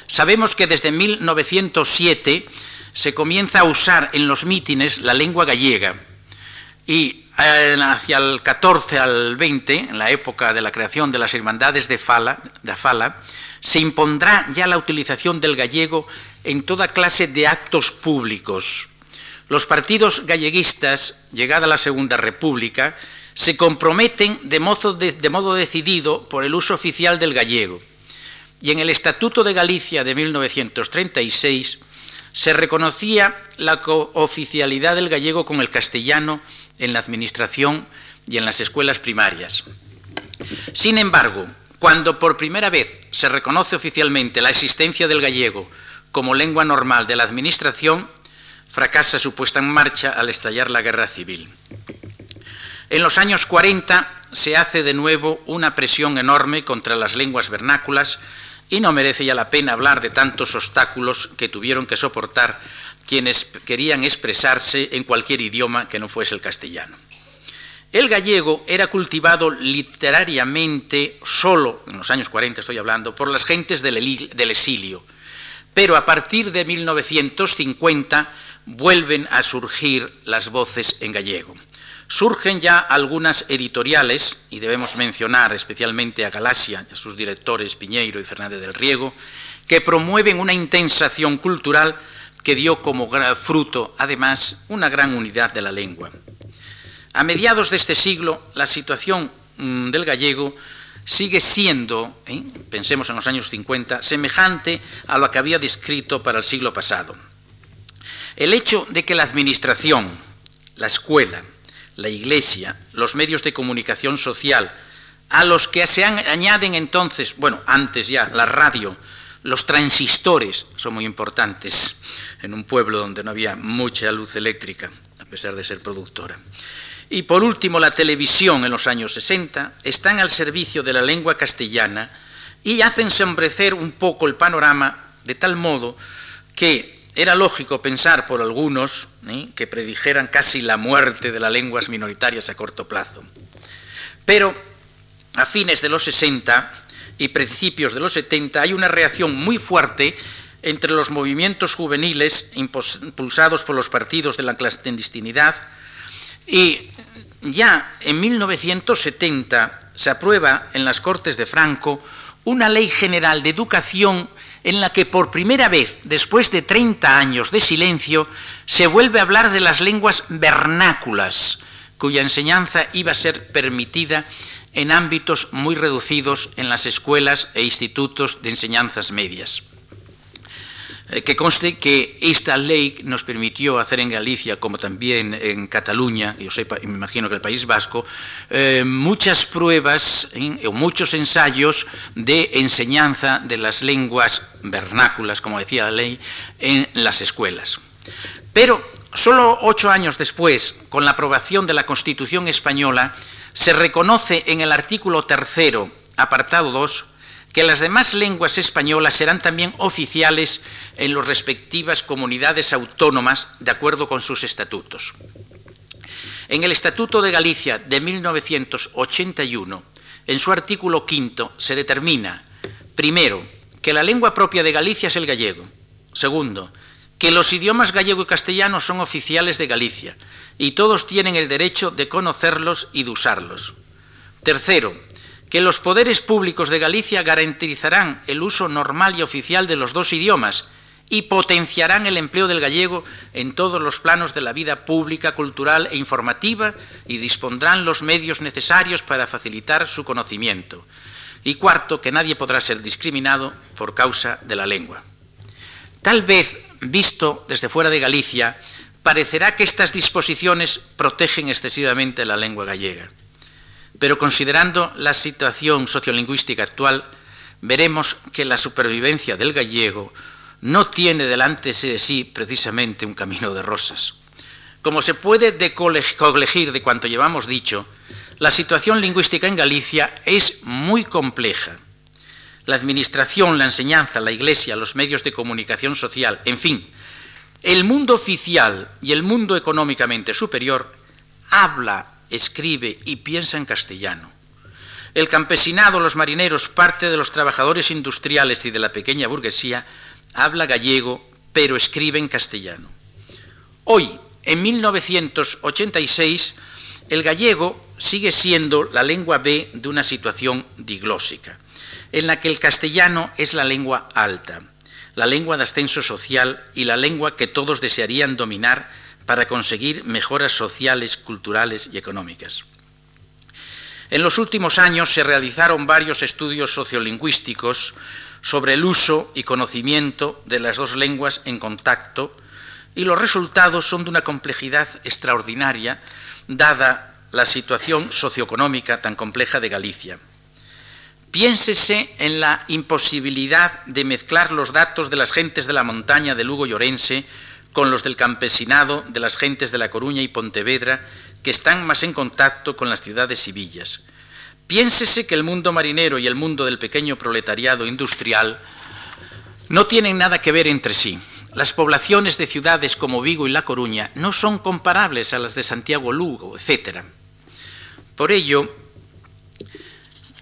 Sabemos que desde 1907 se comienza a usar en los mítines la lengua gallega y eh, hacia el 14 al 20, en la época de la creación de las hermandades de Fala, de Fala se impondrá ya la utilización del gallego en toda clase de actos públicos, los partidos galleguistas, llegada la Segunda República, se comprometen de modo, de modo decidido por el uso oficial del gallego. Y en el Estatuto de Galicia de 1936 se reconocía la cooficialidad del gallego con el castellano en la administración y en las escuelas primarias. Sin embargo, cuando por primera vez se reconoce oficialmente la existencia del gallego como lengua normal de la Administración, fracasa su puesta en marcha al estallar la guerra civil. En los años 40 se hace de nuevo una presión enorme contra las lenguas vernáculas y no merece ya la pena hablar de tantos obstáculos que tuvieron que soportar quienes querían expresarse en cualquier idioma que no fuese el castellano. El gallego era cultivado literariamente solo, en los años 40 estoy hablando, por las gentes del, exilio, pero a partir de 1950 vuelven a surgir las voces en gallego. Surgen ya algunas editoriales, y debemos mencionar especialmente a Galasia y a sus directores Piñeiro y Fernández del Riego, que promueven una intensa acción cultural que dio como fruto, además, una gran unidad de la lengua. A mediados de este siglo, la situación mm, del gallego sigue siendo, ¿eh? pensemos en los años 50, semejante a lo que había descrito para el siglo pasado. El hecho de que la Administración, la escuela, la Iglesia, los medios de comunicación social, a los que se añaden entonces, bueno, antes ya, la radio, los transistores son muy importantes en un pueblo donde no había mucha luz eléctrica, a pesar de ser productora. Y por último, la televisión en los años 60 están al servicio de la lengua castellana y hacen sombrecer un poco el panorama de tal modo que era lógico pensar por algunos ¿eh? que predijeran casi la muerte de las lenguas minoritarias a corto plazo. Pero a fines de los 60 y principios de los 70 hay una reacción muy fuerte entre los movimientos juveniles impulsados por los partidos de la clandestinidad y ya en 1970 se aprueba en las Cortes de Franco una ley general de educación en la que por primera vez, después de 30 años de silencio, se vuelve a hablar de las lenguas vernáculas, cuya enseñanza iba a ser permitida en ámbitos muy reducidos en las escuelas e institutos de enseñanzas medias. Eh, que conste que esta ley nos permitió hacer en Galicia, como también en Cataluña, yo sepa, me imagino que el País Vasco, eh, muchas pruebas o muchos ensayos de enseñanza de las lenguas vernáculas, como decía la ley, en las escuelas. Pero solo ocho años después, con la aprobación de la Constitución española, se reconoce en el artículo tercero, apartado 2, que las demás lenguas españolas serán también oficiales en las respectivas comunidades autónomas de acuerdo con sus estatutos. En el Estatuto de Galicia de 1981, en su artículo quinto, se determina, primero, que la lengua propia de Galicia es el gallego. Segundo, que los idiomas gallego y castellano son oficiales de Galicia y todos tienen el derecho de conocerlos y de usarlos. Tercero, que los poderes públicos de Galicia garantizarán el uso normal y oficial de los dos idiomas y potenciarán el empleo del gallego en todos los planos de la vida pública, cultural e informativa y dispondrán los medios necesarios para facilitar su conocimiento. Y cuarto, que nadie podrá ser discriminado por causa de la lengua. Tal vez, visto desde fuera de Galicia, parecerá que estas disposiciones protegen excesivamente la lengua gallega. Pero considerando la situación sociolingüística actual, veremos que la supervivencia del gallego no tiene delante de sí precisamente un camino de rosas. Como se puede colegir de cuanto llevamos dicho, la situación lingüística en Galicia es muy compleja. La administración, la enseñanza, la iglesia, los medios de comunicación social, en fin, el mundo oficial y el mundo económicamente superior habla escribe y piensa en castellano. El campesinado, los marineros, parte de los trabajadores industriales y de la pequeña burguesía, habla gallego, pero escribe en castellano. Hoy, en 1986, el gallego sigue siendo la lengua B de una situación diglósica, en la que el castellano es la lengua alta, la lengua de ascenso social y la lengua que todos desearían dominar para conseguir mejoras sociales, culturales y económicas. En los últimos años se realizaron varios estudios sociolingüísticos sobre el uso y conocimiento de las dos lenguas en contacto y los resultados son de una complejidad extraordinaria dada la situación socioeconómica tan compleja de Galicia. Piénsese en la imposibilidad de mezclar los datos de las gentes de la montaña de Lugo y Orense con los del campesinado de las gentes de La Coruña y Pontevedra, que están más en contacto con las ciudades y villas. Piénsese que el mundo marinero y el mundo del pequeño proletariado industrial no tienen nada que ver entre sí. Las poblaciones de ciudades como Vigo y La Coruña no son comparables a las de Santiago, Lugo, etc. Por ello,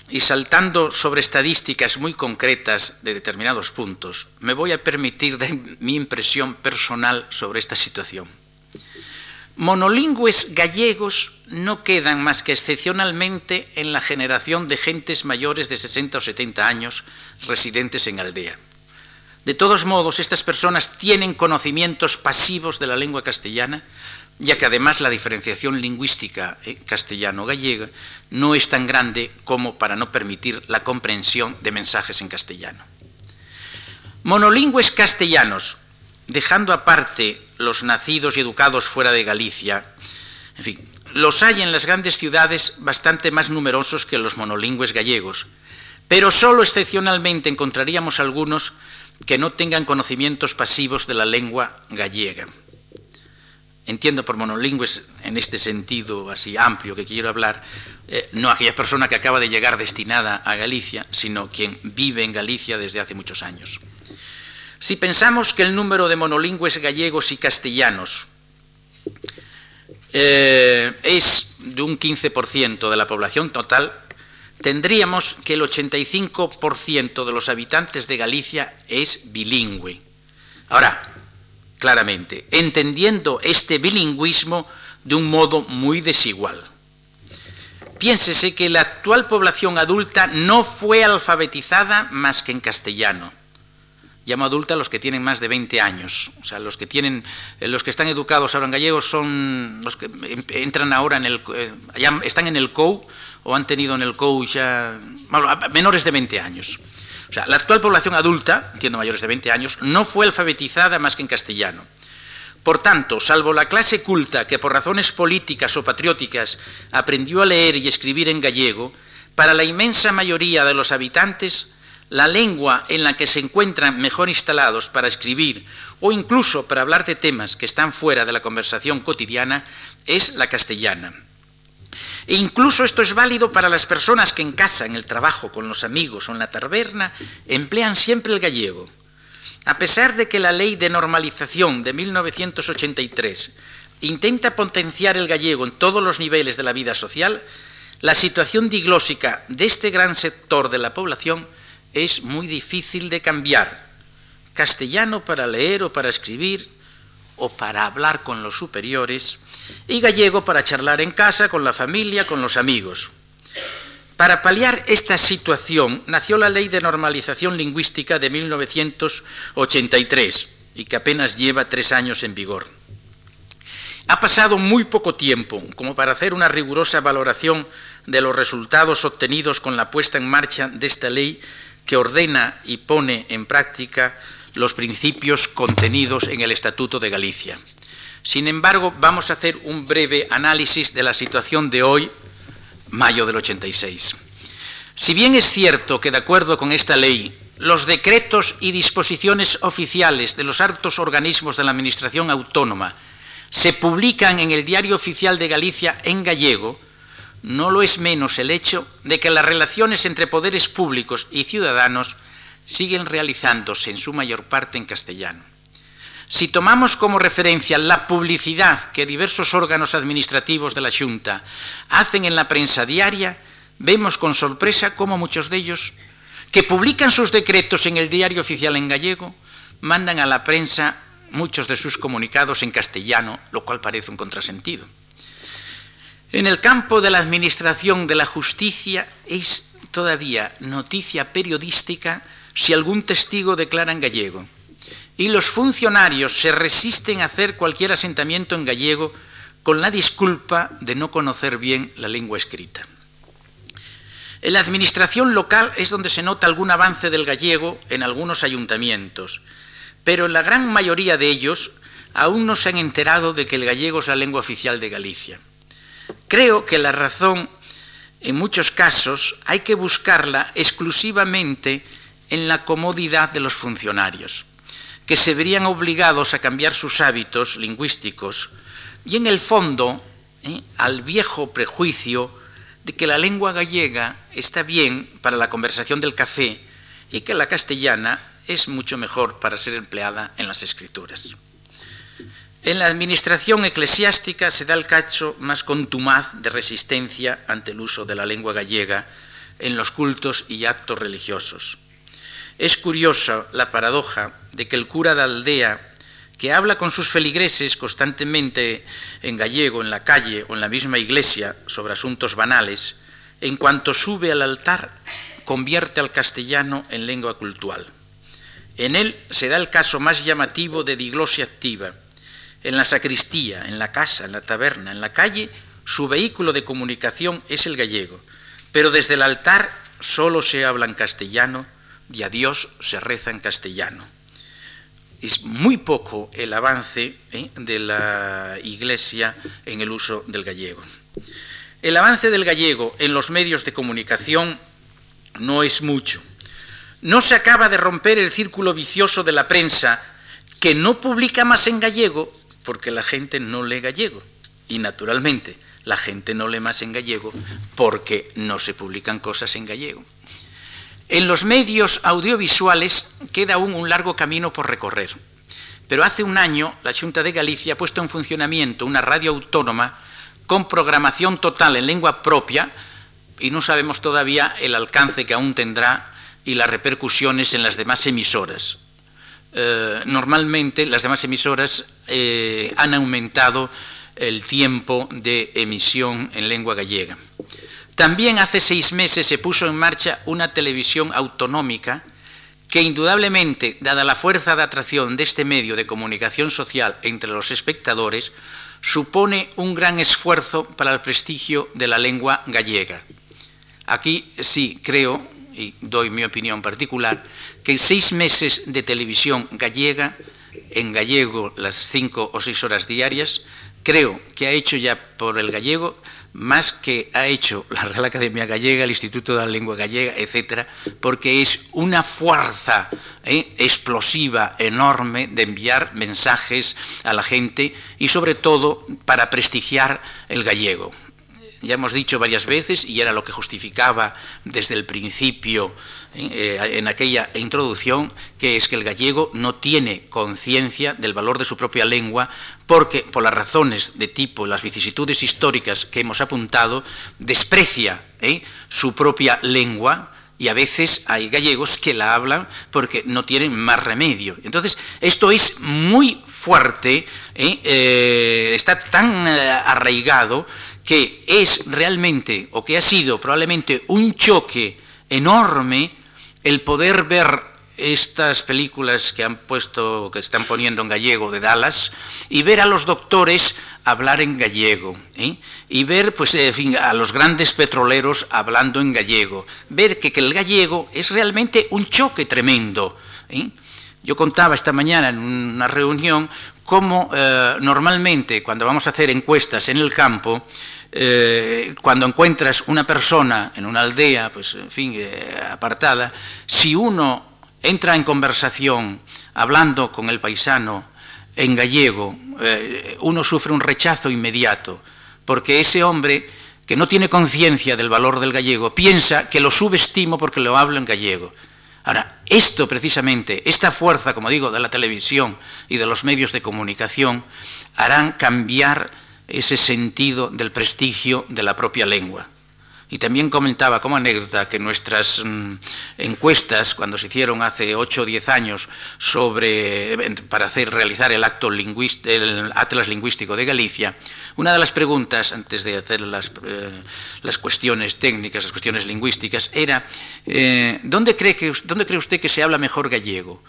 y saltando sobre estadísticas muy concretas de determinados puntos, me voy a permitir dar mi impresión personal sobre esta situación. Monolingües gallegos no quedan más que excepcionalmente en la generación de gentes mayores de 60 o 70 años residentes en aldea. De todos modos, estas personas tienen conocimientos pasivos de la lengua castellana, ya que además la diferenciación lingüística eh, castellano-gallega no es tan grande como para no permitir la comprensión de mensajes en castellano. Monolingües castellanos, dejando aparte los nacidos y educados fuera de Galicia, en fin, los hay en las grandes ciudades bastante más numerosos que los monolingües gallegos, pero solo excepcionalmente encontraríamos algunos que no tengan conocimientos pasivos de la lengua gallega entiendo por monolingües en este sentido así amplio que quiero hablar, eh, no aquella persona que acaba de llegar destinada a Galicia, sino quien vive en Galicia desde hace muchos años. Si pensamos que el número de monolingües gallegos y castellanos eh, es de un 15% de la población total, tendríamos que el 85% de los habitantes de Galicia es bilingüe. Ahora, claramente, entendiendo este bilingüismo de un modo muy desigual. Piénsese que la actual población adulta no fue alfabetizada más que en castellano. Llamo adulta a los que tienen más de 20 años. O sea, los que, tienen, eh, los que están educados ahora en gallego son los que entran ahora en el... Eh, están en el COU o han tenido en el COU ya... menores de 20 años. O sea, la actual población adulta, entiendo mayores de 20 años, no fue alfabetizada más que en castellano. Por tanto, salvo la clase culta que por razones políticas o patrióticas aprendió a leer y escribir en gallego, para la inmensa mayoría de los habitantes, la lengua en la que se encuentran mejor instalados para escribir o incluso para hablar de temas que están fuera de la conversación cotidiana es la castellana. E incluso esto es válido para las personas que en casa, en el trabajo, con los amigos o en la taberna, emplean siempre el gallego. A pesar de que la ley de normalización de 1983 intenta potenciar el gallego en todos los niveles de la vida social, la situación diglósica de este gran sector de la población es muy difícil de cambiar. Castellano para leer o para escribir o para hablar con los superiores y gallego para charlar en casa, con la familia, con los amigos. Para paliar esta situación nació la Ley de Normalización Lingüística de 1983 y que apenas lleva tres años en vigor. Ha pasado muy poco tiempo como para hacer una rigurosa valoración de los resultados obtenidos con la puesta en marcha de esta ley que ordena y pone en práctica los principios contenidos en el Estatuto de Galicia. Sin embargo, vamos a hacer un breve análisis de la situación de hoy, mayo del 86. Si bien es cierto que, de acuerdo con esta ley, los decretos y disposiciones oficiales de los altos organismos de la Administración Autónoma se publican en el Diario Oficial de Galicia en gallego, no lo es menos el hecho de que las relaciones entre poderes públicos y ciudadanos siguen realizándose en su mayor parte en castellano. Si tomamos como referencia la publicidad que diversos órganos administrativos de la Junta hacen en la prensa diaria, vemos con sorpresa cómo muchos de ellos, que publican sus decretos en el diario oficial en gallego, mandan a la prensa muchos de sus comunicados en castellano, lo cual parece un contrasentido. En el campo de la administración de la justicia es todavía noticia periodística si algún testigo declara en gallego y los funcionarios se resisten a hacer cualquier asentamiento en gallego con la disculpa de no conocer bien la lengua escrita. En la administración local es donde se nota algún avance del gallego en algunos ayuntamientos, pero en la gran mayoría de ellos aún no se han enterado de que el gallego es la lengua oficial de Galicia. Creo que la razón, en muchos casos, hay que buscarla exclusivamente en la comodidad de los funcionarios, que se verían obligados a cambiar sus hábitos lingüísticos y, en el fondo, ¿eh? al viejo prejuicio de que la lengua gallega está bien para la conversación del café y que la castellana es mucho mejor para ser empleada en las escrituras. En la administración eclesiástica se da el cacho más contumaz de resistencia ante el uso de la lengua gallega en los cultos y actos religiosos. Es curiosa la paradoja de que el cura de aldea, que habla con sus feligreses constantemente en gallego, en la calle o en la misma iglesia sobre asuntos banales, en cuanto sube al altar, convierte al castellano en lengua cultural. En él se da el caso más llamativo de diglosia activa. En la sacristía, en la casa, en la taberna, en la calle, su vehículo de comunicación es el gallego, pero desde el altar solo se habla en castellano y a Dios se reza en castellano. Es muy poco el avance ¿eh? de la Iglesia en el uso del gallego. El avance del gallego en los medios de comunicación no es mucho. No se acaba de romper el círculo vicioso de la prensa que no publica más en gallego porque la gente no lee gallego. Y naturalmente, la gente no lee más en gallego porque no se publican cosas en gallego. En los medios audiovisuales queda aún un largo camino por recorrer, pero hace un año la Junta de Galicia ha puesto en funcionamiento una radio autónoma con programación total en lengua propia y no sabemos todavía el alcance que aún tendrá y las repercusiones en las demás emisoras. Eh, normalmente las demás emisoras eh, han aumentado el tiempo de emisión en lengua gallega. También hace seis meses se puso en marcha una televisión autonómica que indudablemente, dada la fuerza de atracción de este medio de comunicación social entre los espectadores, supone un gran esfuerzo para el prestigio de la lengua gallega. Aquí sí creo, y doy mi opinión particular, que seis meses de televisión gallega, en gallego las cinco o seis horas diarias, creo que ha hecho ya por el gallego más que ha hecho la Real Academia Gallega, el Instituto de la Lengua Gallega, etcétera, porque es una fuerza ¿eh? explosiva enorme de enviar mensajes a la gente y sobre todo para prestigiar el gallego. Ya hemos dicho varias veces, y era lo que justificaba desde el principio eh, en aquella introducción, que es que el gallego no tiene conciencia del valor de su propia lengua, porque por las razones de tipo, las vicisitudes históricas que hemos apuntado, desprecia ¿eh? su propia lengua, y a veces hay gallegos que la hablan porque no tienen más remedio. Entonces, esto es muy fuerte, ¿eh? está tan arraigado que es realmente, o que ha sido probablemente un choque enorme el poder ver estas películas que han puesto, que están poniendo en gallego de Dallas, y ver a los doctores hablar en gallego, ¿eh? y ver pues, a los grandes petroleros hablando en gallego, ver que, el gallego es realmente un choque tremendo. ¿eh? Yo contaba esta mañana en una reunión cómo eh, normalmente cuando vamos a hacer encuestas en el campo, eh, cuando encuentras una persona en una aldea, pues en fin, eh, apartada, si uno entra en conversación hablando con el paisano en gallego, eh, uno sufre un rechazo inmediato, porque ese hombre que no tiene conciencia del valor del gallego piensa que lo subestimo porque lo hablo en gallego. Ahora, esto precisamente, esta fuerza, como digo, de la televisión y de los medios de comunicación, harán cambiar ese sentido del prestigio de la propia lengua. Y también comentaba como anécdota que nuestras mm, encuestas, cuando se hicieron hace 8 o 10 años sobre, para hacer, realizar el, acto el Atlas Lingüístico de Galicia, una de las preguntas, antes de hacer las, eh, las cuestiones técnicas, las cuestiones lingüísticas, era, eh, ¿dónde, cree que, ¿dónde cree usted que se habla mejor gallego?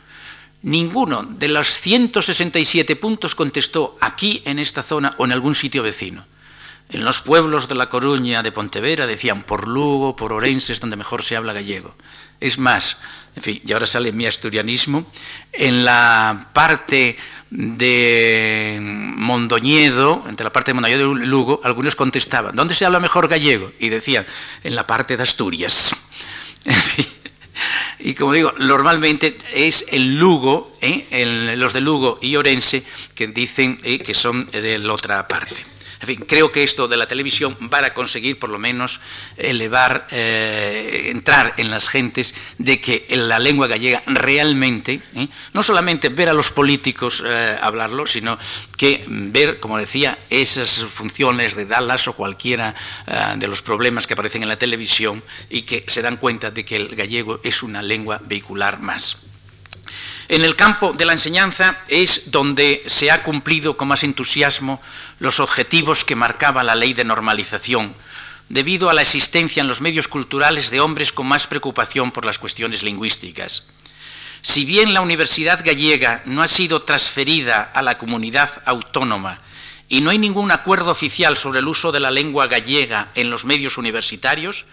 Ninguno de los 167 puntos contestó aquí en esta zona o en algún sitio vecino. En los pueblos de La Coruña, de Pontevera, decían por Lugo, por Orense es donde mejor se habla gallego. Es más, en fin, y ahora sale mi asturianismo, en la parte de Mondoñedo, entre la parte de Mondoñedo y Lugo, algunos contestaban, ¿dónde se habla mejor gallego? Y decían, en la parte de Asturias. En fin, y como digo, normalmente es el Lugo, ¿eh? los de Lugo y Orense, que dicen ¿eh? que son de la otra parte. En fin, creo que esto de la televisión va a conseguir por lo menos elevar, eh, entrar en las gentes de que la lengua gallega realmente, ¿eh? no solamente ver a los políticos eh, hablarlo, sino que ver, como decía, esas funciones de Dallas o cualquiera de los problemas que aparecen en la televisión y que se dan cuenta de que el gallego es una lengua vehicular más. En el campo de la enseñanza es donde se ha cumplido con más entusiasmo los objetivos que marcaba la ley de normalización, debido a la existencia en los medios culturales de hombres con más preocupación por las cuestiones lingüísticas. Si bien la Universidad Gallega no ha sido transferida a la comunidad autónoma y no hay ningún acuerdo oficial sobre el uso de la lengua gallega en los medios universitarios,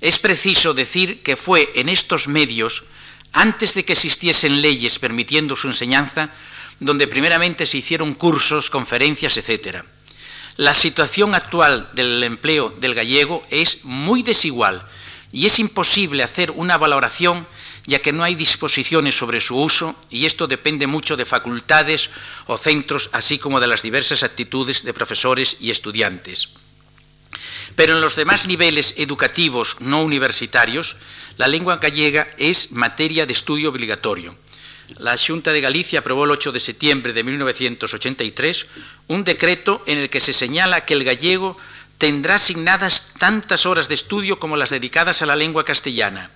es preciso decir que fue en estos medios antes de que existiesen leyes permitiendo su enseñanza, donde primeramente se hicieron cursos, conferencias, etc. La situación actual del empleo del gallego es muy desigual y es imposible hacer una valoración ya que no hay disposiciones sobre su uso y esto depende mucho de facultades o centros, así como de las diversas actitudes de profesores y estudiantes. Pero en los demás niveles educativos no universitarios, la lengua gallega es materia de estudio obligatorio. La Junta de Galicia aprobó el 8 de septiembre de 1983 un decreto en el que se señala que el gallego tendrá asignadas tantas horas de estudio como las dedicadas a la lengua castellana.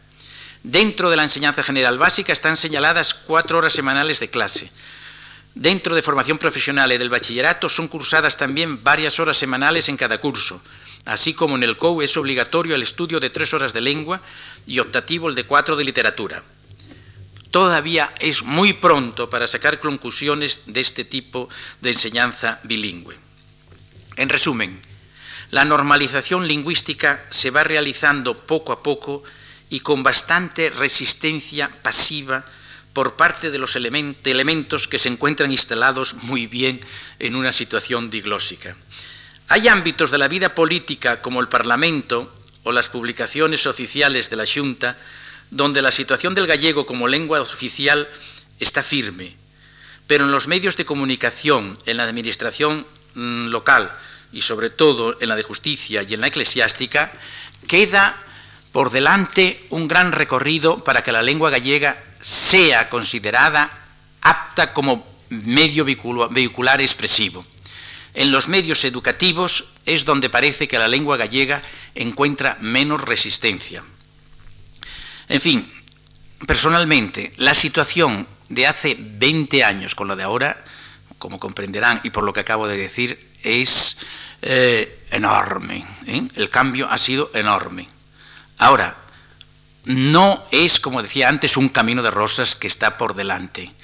Dentro de la enseñanza general básica están señaladas cuatro horas semanales de clase. Dentro de formación profesional y del bachillerato son cursadas también varias horas semanales en cada curso. Así como en el COU es obligatorio el estudio de tres horas de lengua y optativo el de cuatro de literatura. Todavía es muy pronto para sacar conclusiones de este tipo de enseñanza bilingüe. En resumen, la normalización lingüística se va realizando poco a poco y con bastante resistencia pasiva por parte de los elementos que se encuentran instalados muy bien en una situación diglósica. Hay ámbitos de la vida política como el Parlamento o las publicaciones oficiales de la Junta donde la situación del gallego como lengua oficial está firme, pero en los medios de comunicación, en la administración mm, local y sobre todo en la de justicia y en la eclesiástica, queda por delante un gran recorrido para que la lengua gallega sea considerada apta como medio vehicular expresivo. En los medios educativos es donde parece que la lengua gallega encuentra menos resistencia. En fin, personalmente, la situación de hace 20 años con la de ahora, como comprenderán y por lo que acabo de decir, es eh, enorme. ¿eh? El cambio ha sido enorme. Ahora, no es, como decía antes, un camino de rosas que está por delante.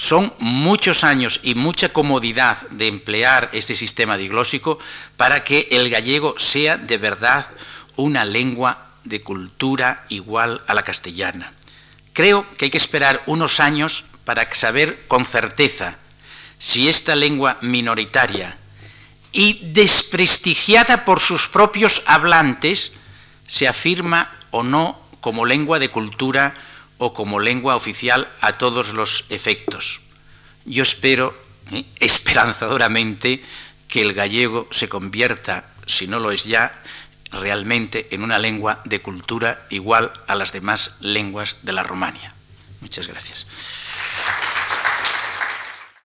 Son muchos años y mucha comodidad de emplear este sistema diglósico para que el gallego sea de verdad una lengua de cultura igual a la castellana. Creo que hay que esperar unos años para saber con certeza si esta lengua minoritaria y desprestigiada por sus propios hablantes se afirma o no como lengua de cultura o como lengua oficial a todos los efectos. Yo espero ¿eh? esperanzadoramente que el gallego se convierta, si no lo es ya, realmente en una lengua de cultura igual a las demás lenguas de la Romania. Muchas gracias.